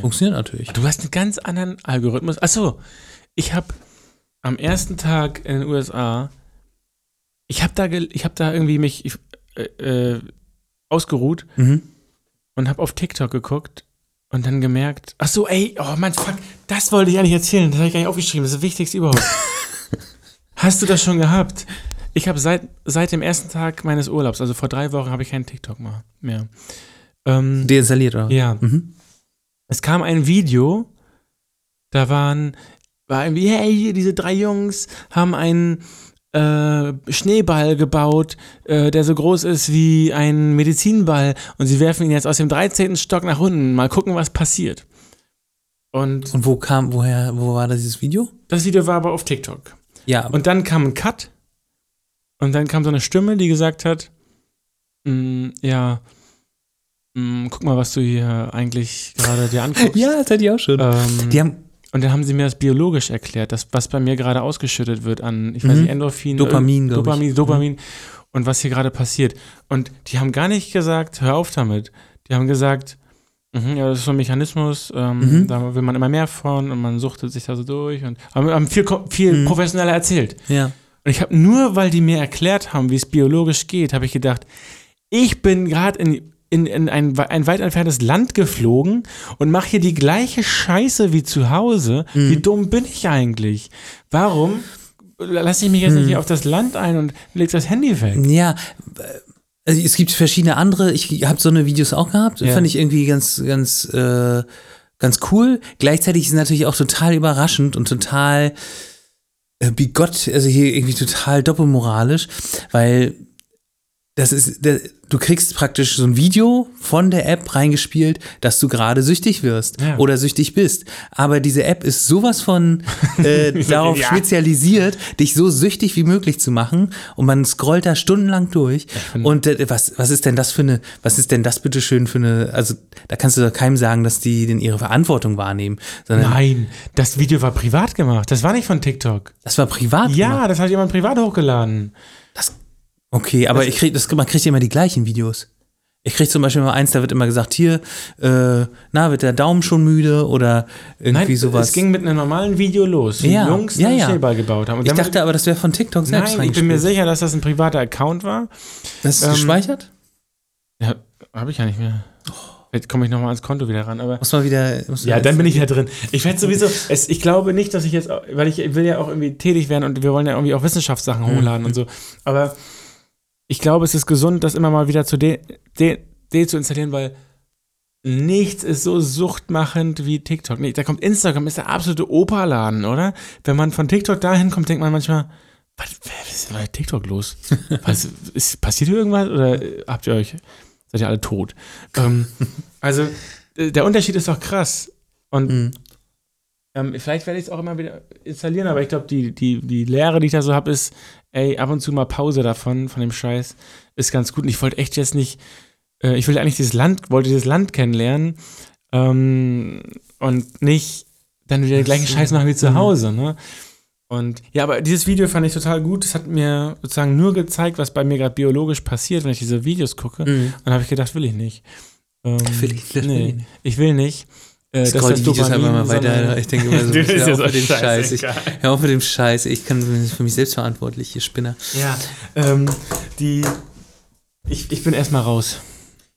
Funktioniert natürlich. Du hast einen ganz anderen Algorithmus. Achso, ich habe am ersten Tag in den USA, ich habe da, ich habe da irgendwie mich ich, äh, äh, ausgeruht Mhm. und habe auf TikTok geguckt und dann gemerkt, ach so, ey, oh Mann, fuck, das wollte ich eigentlich erzählen, das habe ich gar nicht aufgeschrieben, das ist das Wichtigste überhaupt. Hast du das schon gehabt? Ich habe seit, seit dem ersten Tag meines Urlaubs, also vor drei Wochen, habe ich keinen TikTok mehr. mehr. Ähm, Deinstalliert, oder? ja, Mhm. es kam ein Video, da waren, war irgendwie, hey, hier diese drei Jungs haben einen äh, Schneeball gebaut, äh, der so groß ist wie ein Medizinball und sie werfen ihn jetzt aus dem 13. Stock nach unten. Mal gucken, was passiert. Und Und wo kam, woher, wo war das dieses Video? das Video war aber auf TikTok. Ja, Und dann kam ein Cut und dann kam so eine Stimme, die gesagt hat, "Mm, ja, mm, guck mal, was du hier eigentlich gerade dir anguckst. ja, das hatte ich auch schon. Ähm, Die haben und dann haben sie mir das biologisch erklärt, das, was bei mir gerade ausgeschüttet wird an, ich weiß Mhm. nicht, Endorphin, Dopamin, äh, glaub ich. Mhm. Dopamin, Dopamin und was hier gerade passiert. Und die haben gar nicht gesagt, hör auf damit. Die haben gesagt, mhm, ja, das ist so ein Mechanismus, ähm, Mhm. da will man immer mehr von und man suchtet sich da so durch und haben, haben viel, viel Mhm. professioneller erzählt. ja. Und ich habe nur, weil die mir erklärt haben, wie es biologisch geht, habe ich gedacht, ich bin gerade in, in, in ein, ein weit entferntes Land geflogen und mache hier die gleiche Scheiße wie zu Hause. Mhm. Wie dumm bin ich eigentlich? Warum lasse ich mich jetzt Mhm. nicht hier auf das Land ein und leg das Handy weg? Ja, äh, es gibt verschiedene andere. Ich habe so eine Videos auch gehabt. Ja. Fand ich irgendwie ganz, ganz, äh, ganz cool. Gleichzeitig ist es natürlich auch total überraschend und total äh, bigott, also hier irgendwie total doppelmoralisch, weil das ist, der, du kriegst praktisch so ein Video von der App reingespielt, dass du gerade süchtig wirst Ja. oder süchtig bist. Aber diese App ist sowas von äh, darauf genial. spezialisiert, dich so süchtig wie möglich zu machen. Und man scrollt da stundenlang durch. Und äh, was, was ist denn das für eine, was ist denn das bitte schön für eine, also da kannst du doch keinem sagen, dass die denn ihre Verantwortung wahrnehmen, Nein, das Video war privat gemacht. Das war nicht von TikTok. das war privat. Ja, gemacht. das hat jemand privat hochgeladen. Okay, aber ich krieg, das, man kriegt ja immer die gleichen Videos. Ich krieg zum Beispiel mal eins, da wird immer gesagt, hier, äh, na, wird der Daumen schon müde oder irgendwie Nein, sowas. es ging mit einem normalen Video los, wie Ja, Jungs ja, einen ja. Schneeball gebaut haben. Und ich dachte aber, das wäre von TikTok selbst Nein, ich bin mir sicher, dass das ein privater Account war. Das ist ähm, gespeichert? Ja, habe ich ja nicht mehr. Jetzt komme ich nochmal ans Konto wieder ran, aber. Muss man wieder. Muss Ja, dann bin ich ja drin. Ich werde sowieso, es, ich glaube nicht, dass ich jetzt, weil ich will ja auch irgendwie tätig werden und wir wollen ja irgendwie auch Wissenschaftssachen Mhm. hochladen und so. Aber ich glaube, es ist gesund, das immer mal wieder zu de, de, de zu installieren, weil nichts ist so suchtmachend wie TikTok. Nee, da kommt Instagram, ist der absolute Operladen, oder? Wenn man von TikTok dahin kommt, denkt man manchmal, was, was ist denn bei TikTok los? Was, ist, passiert hier irgendwas oder äh, habt ihr euch, seid ihr alle tot? ähm, also, äh, der Unterschied ist doch krass. Und Mhm. ähm, vielleicht werde ich es auch immer wieder installieren, aber ich glaube, die, die, die Lehre, die ich da so habe, ist, ey, ab und zu mal Pause davon, von dem Scheiß, ist ganz gut. Und ich wollte echt jetzt nicht, äh, ich will eigentlich dieses Land, wollte dieses Land kennenlernen ähm, und nicht dann wieder den gleichen. Scheiß machen wie zu Mhm. Hause, ne? Und ja, aber dieses Video fand ich total gut. Es hat mir sozusagen nur gezeigt, was bei mir gerade biologisch passiert, wenn ich diese Videos gucke. Mhm. Dann habe ich gedacht, will ich nicht. Ähm, will ich- nee, nicht. ich will nicht. Äh, Scroll das die Videos einfach mal weiter. Ich denke mal so, Du, das ist hör ja auf mit dem Scheiß. Ich, hör auf mit dem Scheiß. Ich kann bin für mich selbst verantwortlich, ihr Spinner. Ja, ähm, die. Ich, ich bin erstmal raus.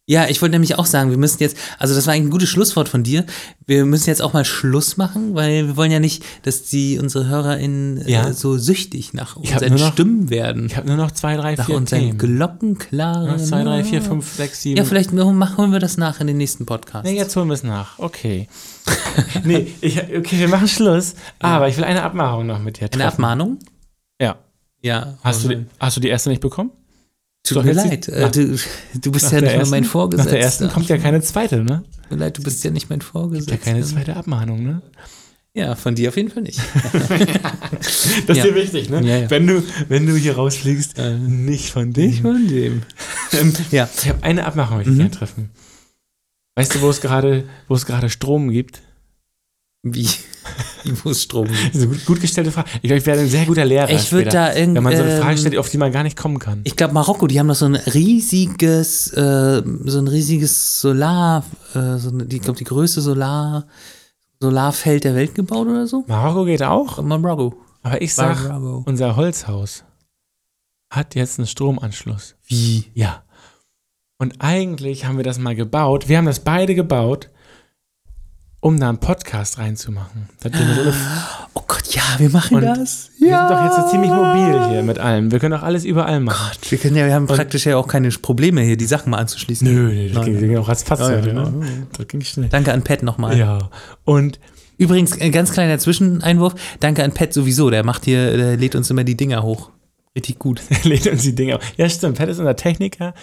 Ja, ich wollte nämlich auch sagen, wir müssen jetzt, also das war eigentlich ein gutes Schlusswort von dir. Wir müssen jetzt auch mal Schluss machen, weil wir wollen ja nicht, dass die unsere HörerInnen Ja. äh, so süchtig nach unseren noch- Stimmen werden. Ich habe nur noch zwei, drei, nach vier unseren Themen. glockenklaren. Eins, zwei, drei, vier, fünf, sechs, sieben. Ja, vielleicht machen, wir das nach in den nächsten Podcast. Nee, jetzt holen wir es nach. Okay. nee, ich, okay, wir machen Schluss. Aber ich will eine Abmachung noch mit dir treffen. Eine Abmahnung? Ja. Ja. Hast du, die, hast du die erste nicht bekommen? Tut mir leid. Äh, nach- du, du bist ja nicht mehr mein Vorgesetzter. Nach der ersten kommt ja keine zweite, ne? Tut mir leid, du bist ja nicht mein Ja, Vorgesetzter. keine zweite Abmahnung, ne? Ja, von dir auf jeden Fall nicht. Das Ja. ist dir wichtig, ne? Ja, ja. Wenn, du, wenn du hier rausfliegst, nicht von dich. von dem. Ähm, Ja. Ich habe eine Abmachung, möchte ich Mhm. gerne treffen. Weißt du, wo es gerade, wo es gerade Strom gibt? Wie? Wo ist Strom? Das ist eine gut, gut gestellte Frage. Ich glaube, ich werde ein sehr guter Lehrer. Ich würde da irgendwie. Wenn man so eine Frage ähm, stellt, auf die man gar nicht kommen kann. Ich glaube, Marokko, die haben doch so ein riesiges, äh, so ein riesiges Solar, äh, so eine, die, ich glaube, die größte Solar, Solarfeld der Welt gebaut oder so. Marokko geht auch, Marokko. aber ich sag, Marokko. unser Holzhaus hat jetzt einen Stromanschluss. Wie? Ja. Und eigentlich haben wir das mal gebaut. Wir haben das beide gebaut, um da einen Podcast reinzumachen. Wir, Oh Gott, ja, wir machen Und das. wir Ja. sind doch jetzt so ziemlich mobil hier mit allem. Wir können doch alles überall machen. Wir können ja, wir haben praktisch ja auch keine Probleme hier, die Sachen mal anzuschließen. Nö, das Nein, ging, das ging auch Ja, ja, heute, ja, ne? Das ging schnell. Danke an Pat nochmal. Ja. Und Übrigens, ein ganz kleiner Zwischeneinwurf. Danke an Pat sowieso. Der macht hier, der lädt uns immer die Dinger hoch. Richtig gut. er lädt uns die Dinge auf. Ja, stimmt. Pat ist unser Techniker.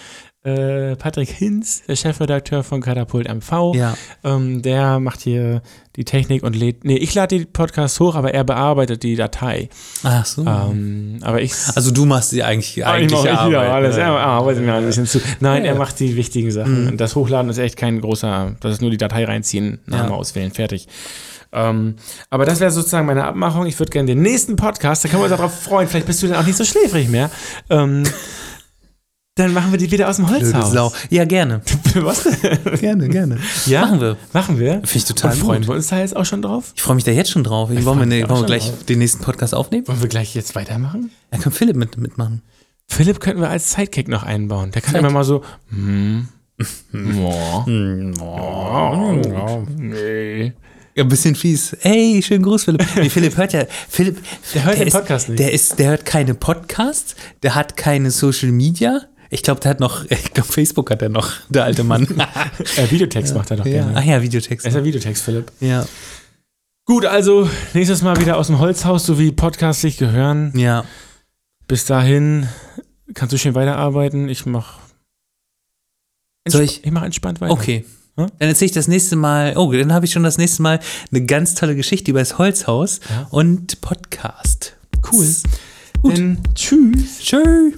Äh, Patrick Hinz, der Chefredakteur von Katapult MV. Ja. Ähm, der macht hier die Technik und lädt. Nee, ich lade die Podcasts hoch, aber er bearbeitet die Datei. Ach so. Ähm, aber ich. Also du machst die eigentlich Ah, ich Arbeit. wieder alles. ne? Er arbeitet mir ein bisschen zu. Nein, Ja. er macht die wichtigen Sachen. Und das Hochladen ist echt kein großer. Das ist nur die Datei reinziehen, Name Ja. auswählen, fertig. Ähm, aber das wäre sozusagen meine Abmachung. Ich würde gerne den nächsten Podcast, da können wir uns darauf freuen. Vielleicht bist du dann auch nicht so schläfrig mehr. Ähm, dann machen wir die wieder aus dem Holzhaus. Sau. Ja, gerne. Was? Gerne, gerne. Ja? Machen wir. Machen wir. Finde ich total Und freuen gut. wir uns da jetzt auch schon drauf? Ich freue mich da jetzt schon drauf. wollen wir, ne, wollen wir gleich drauf. den nächsten Podcast aufnehmen? Wollen wir gleich jetzt weitermachen? Da kann Philipp mit, mitmachen. Philipp könnten wir als Sidekick noch einbauen. Der kann Sidekick. immer mal so. Hm. Nee. Ja, ein bisschen fies. Hey, schönen Gruß, Philipp. Nee, Philipp hört ja. Philipp, Der hört den ist, Podcast nicht. Der, ist, der hört keine Podcasts, der hat keine Social Media. Ich glaube, der hat noch, ich glaube, Facebook hat er noch, der alte Mann. Äh, Videotext macht er doch ja. gerne. Ach ja, Videotext. Er ist ja Videotext, Philipp. Ja. Gut, also nächstes Mal wieder aus dem Holzhaus, so wie Podcasts sich gehören. Ja. Bis dahin kannst du schön weiterarbeiten. Ich mach. Soll ich- Ich mach entspannt weiter. Okay. Hm? Dann erzähle ich das nächste Mal, oh, dann habe ich schon das nächste Mal eine ganz tolle Geschichte über das Holzhaus Ja. und Podcast. Cool. Gut. Dann tschüss. Tschüss.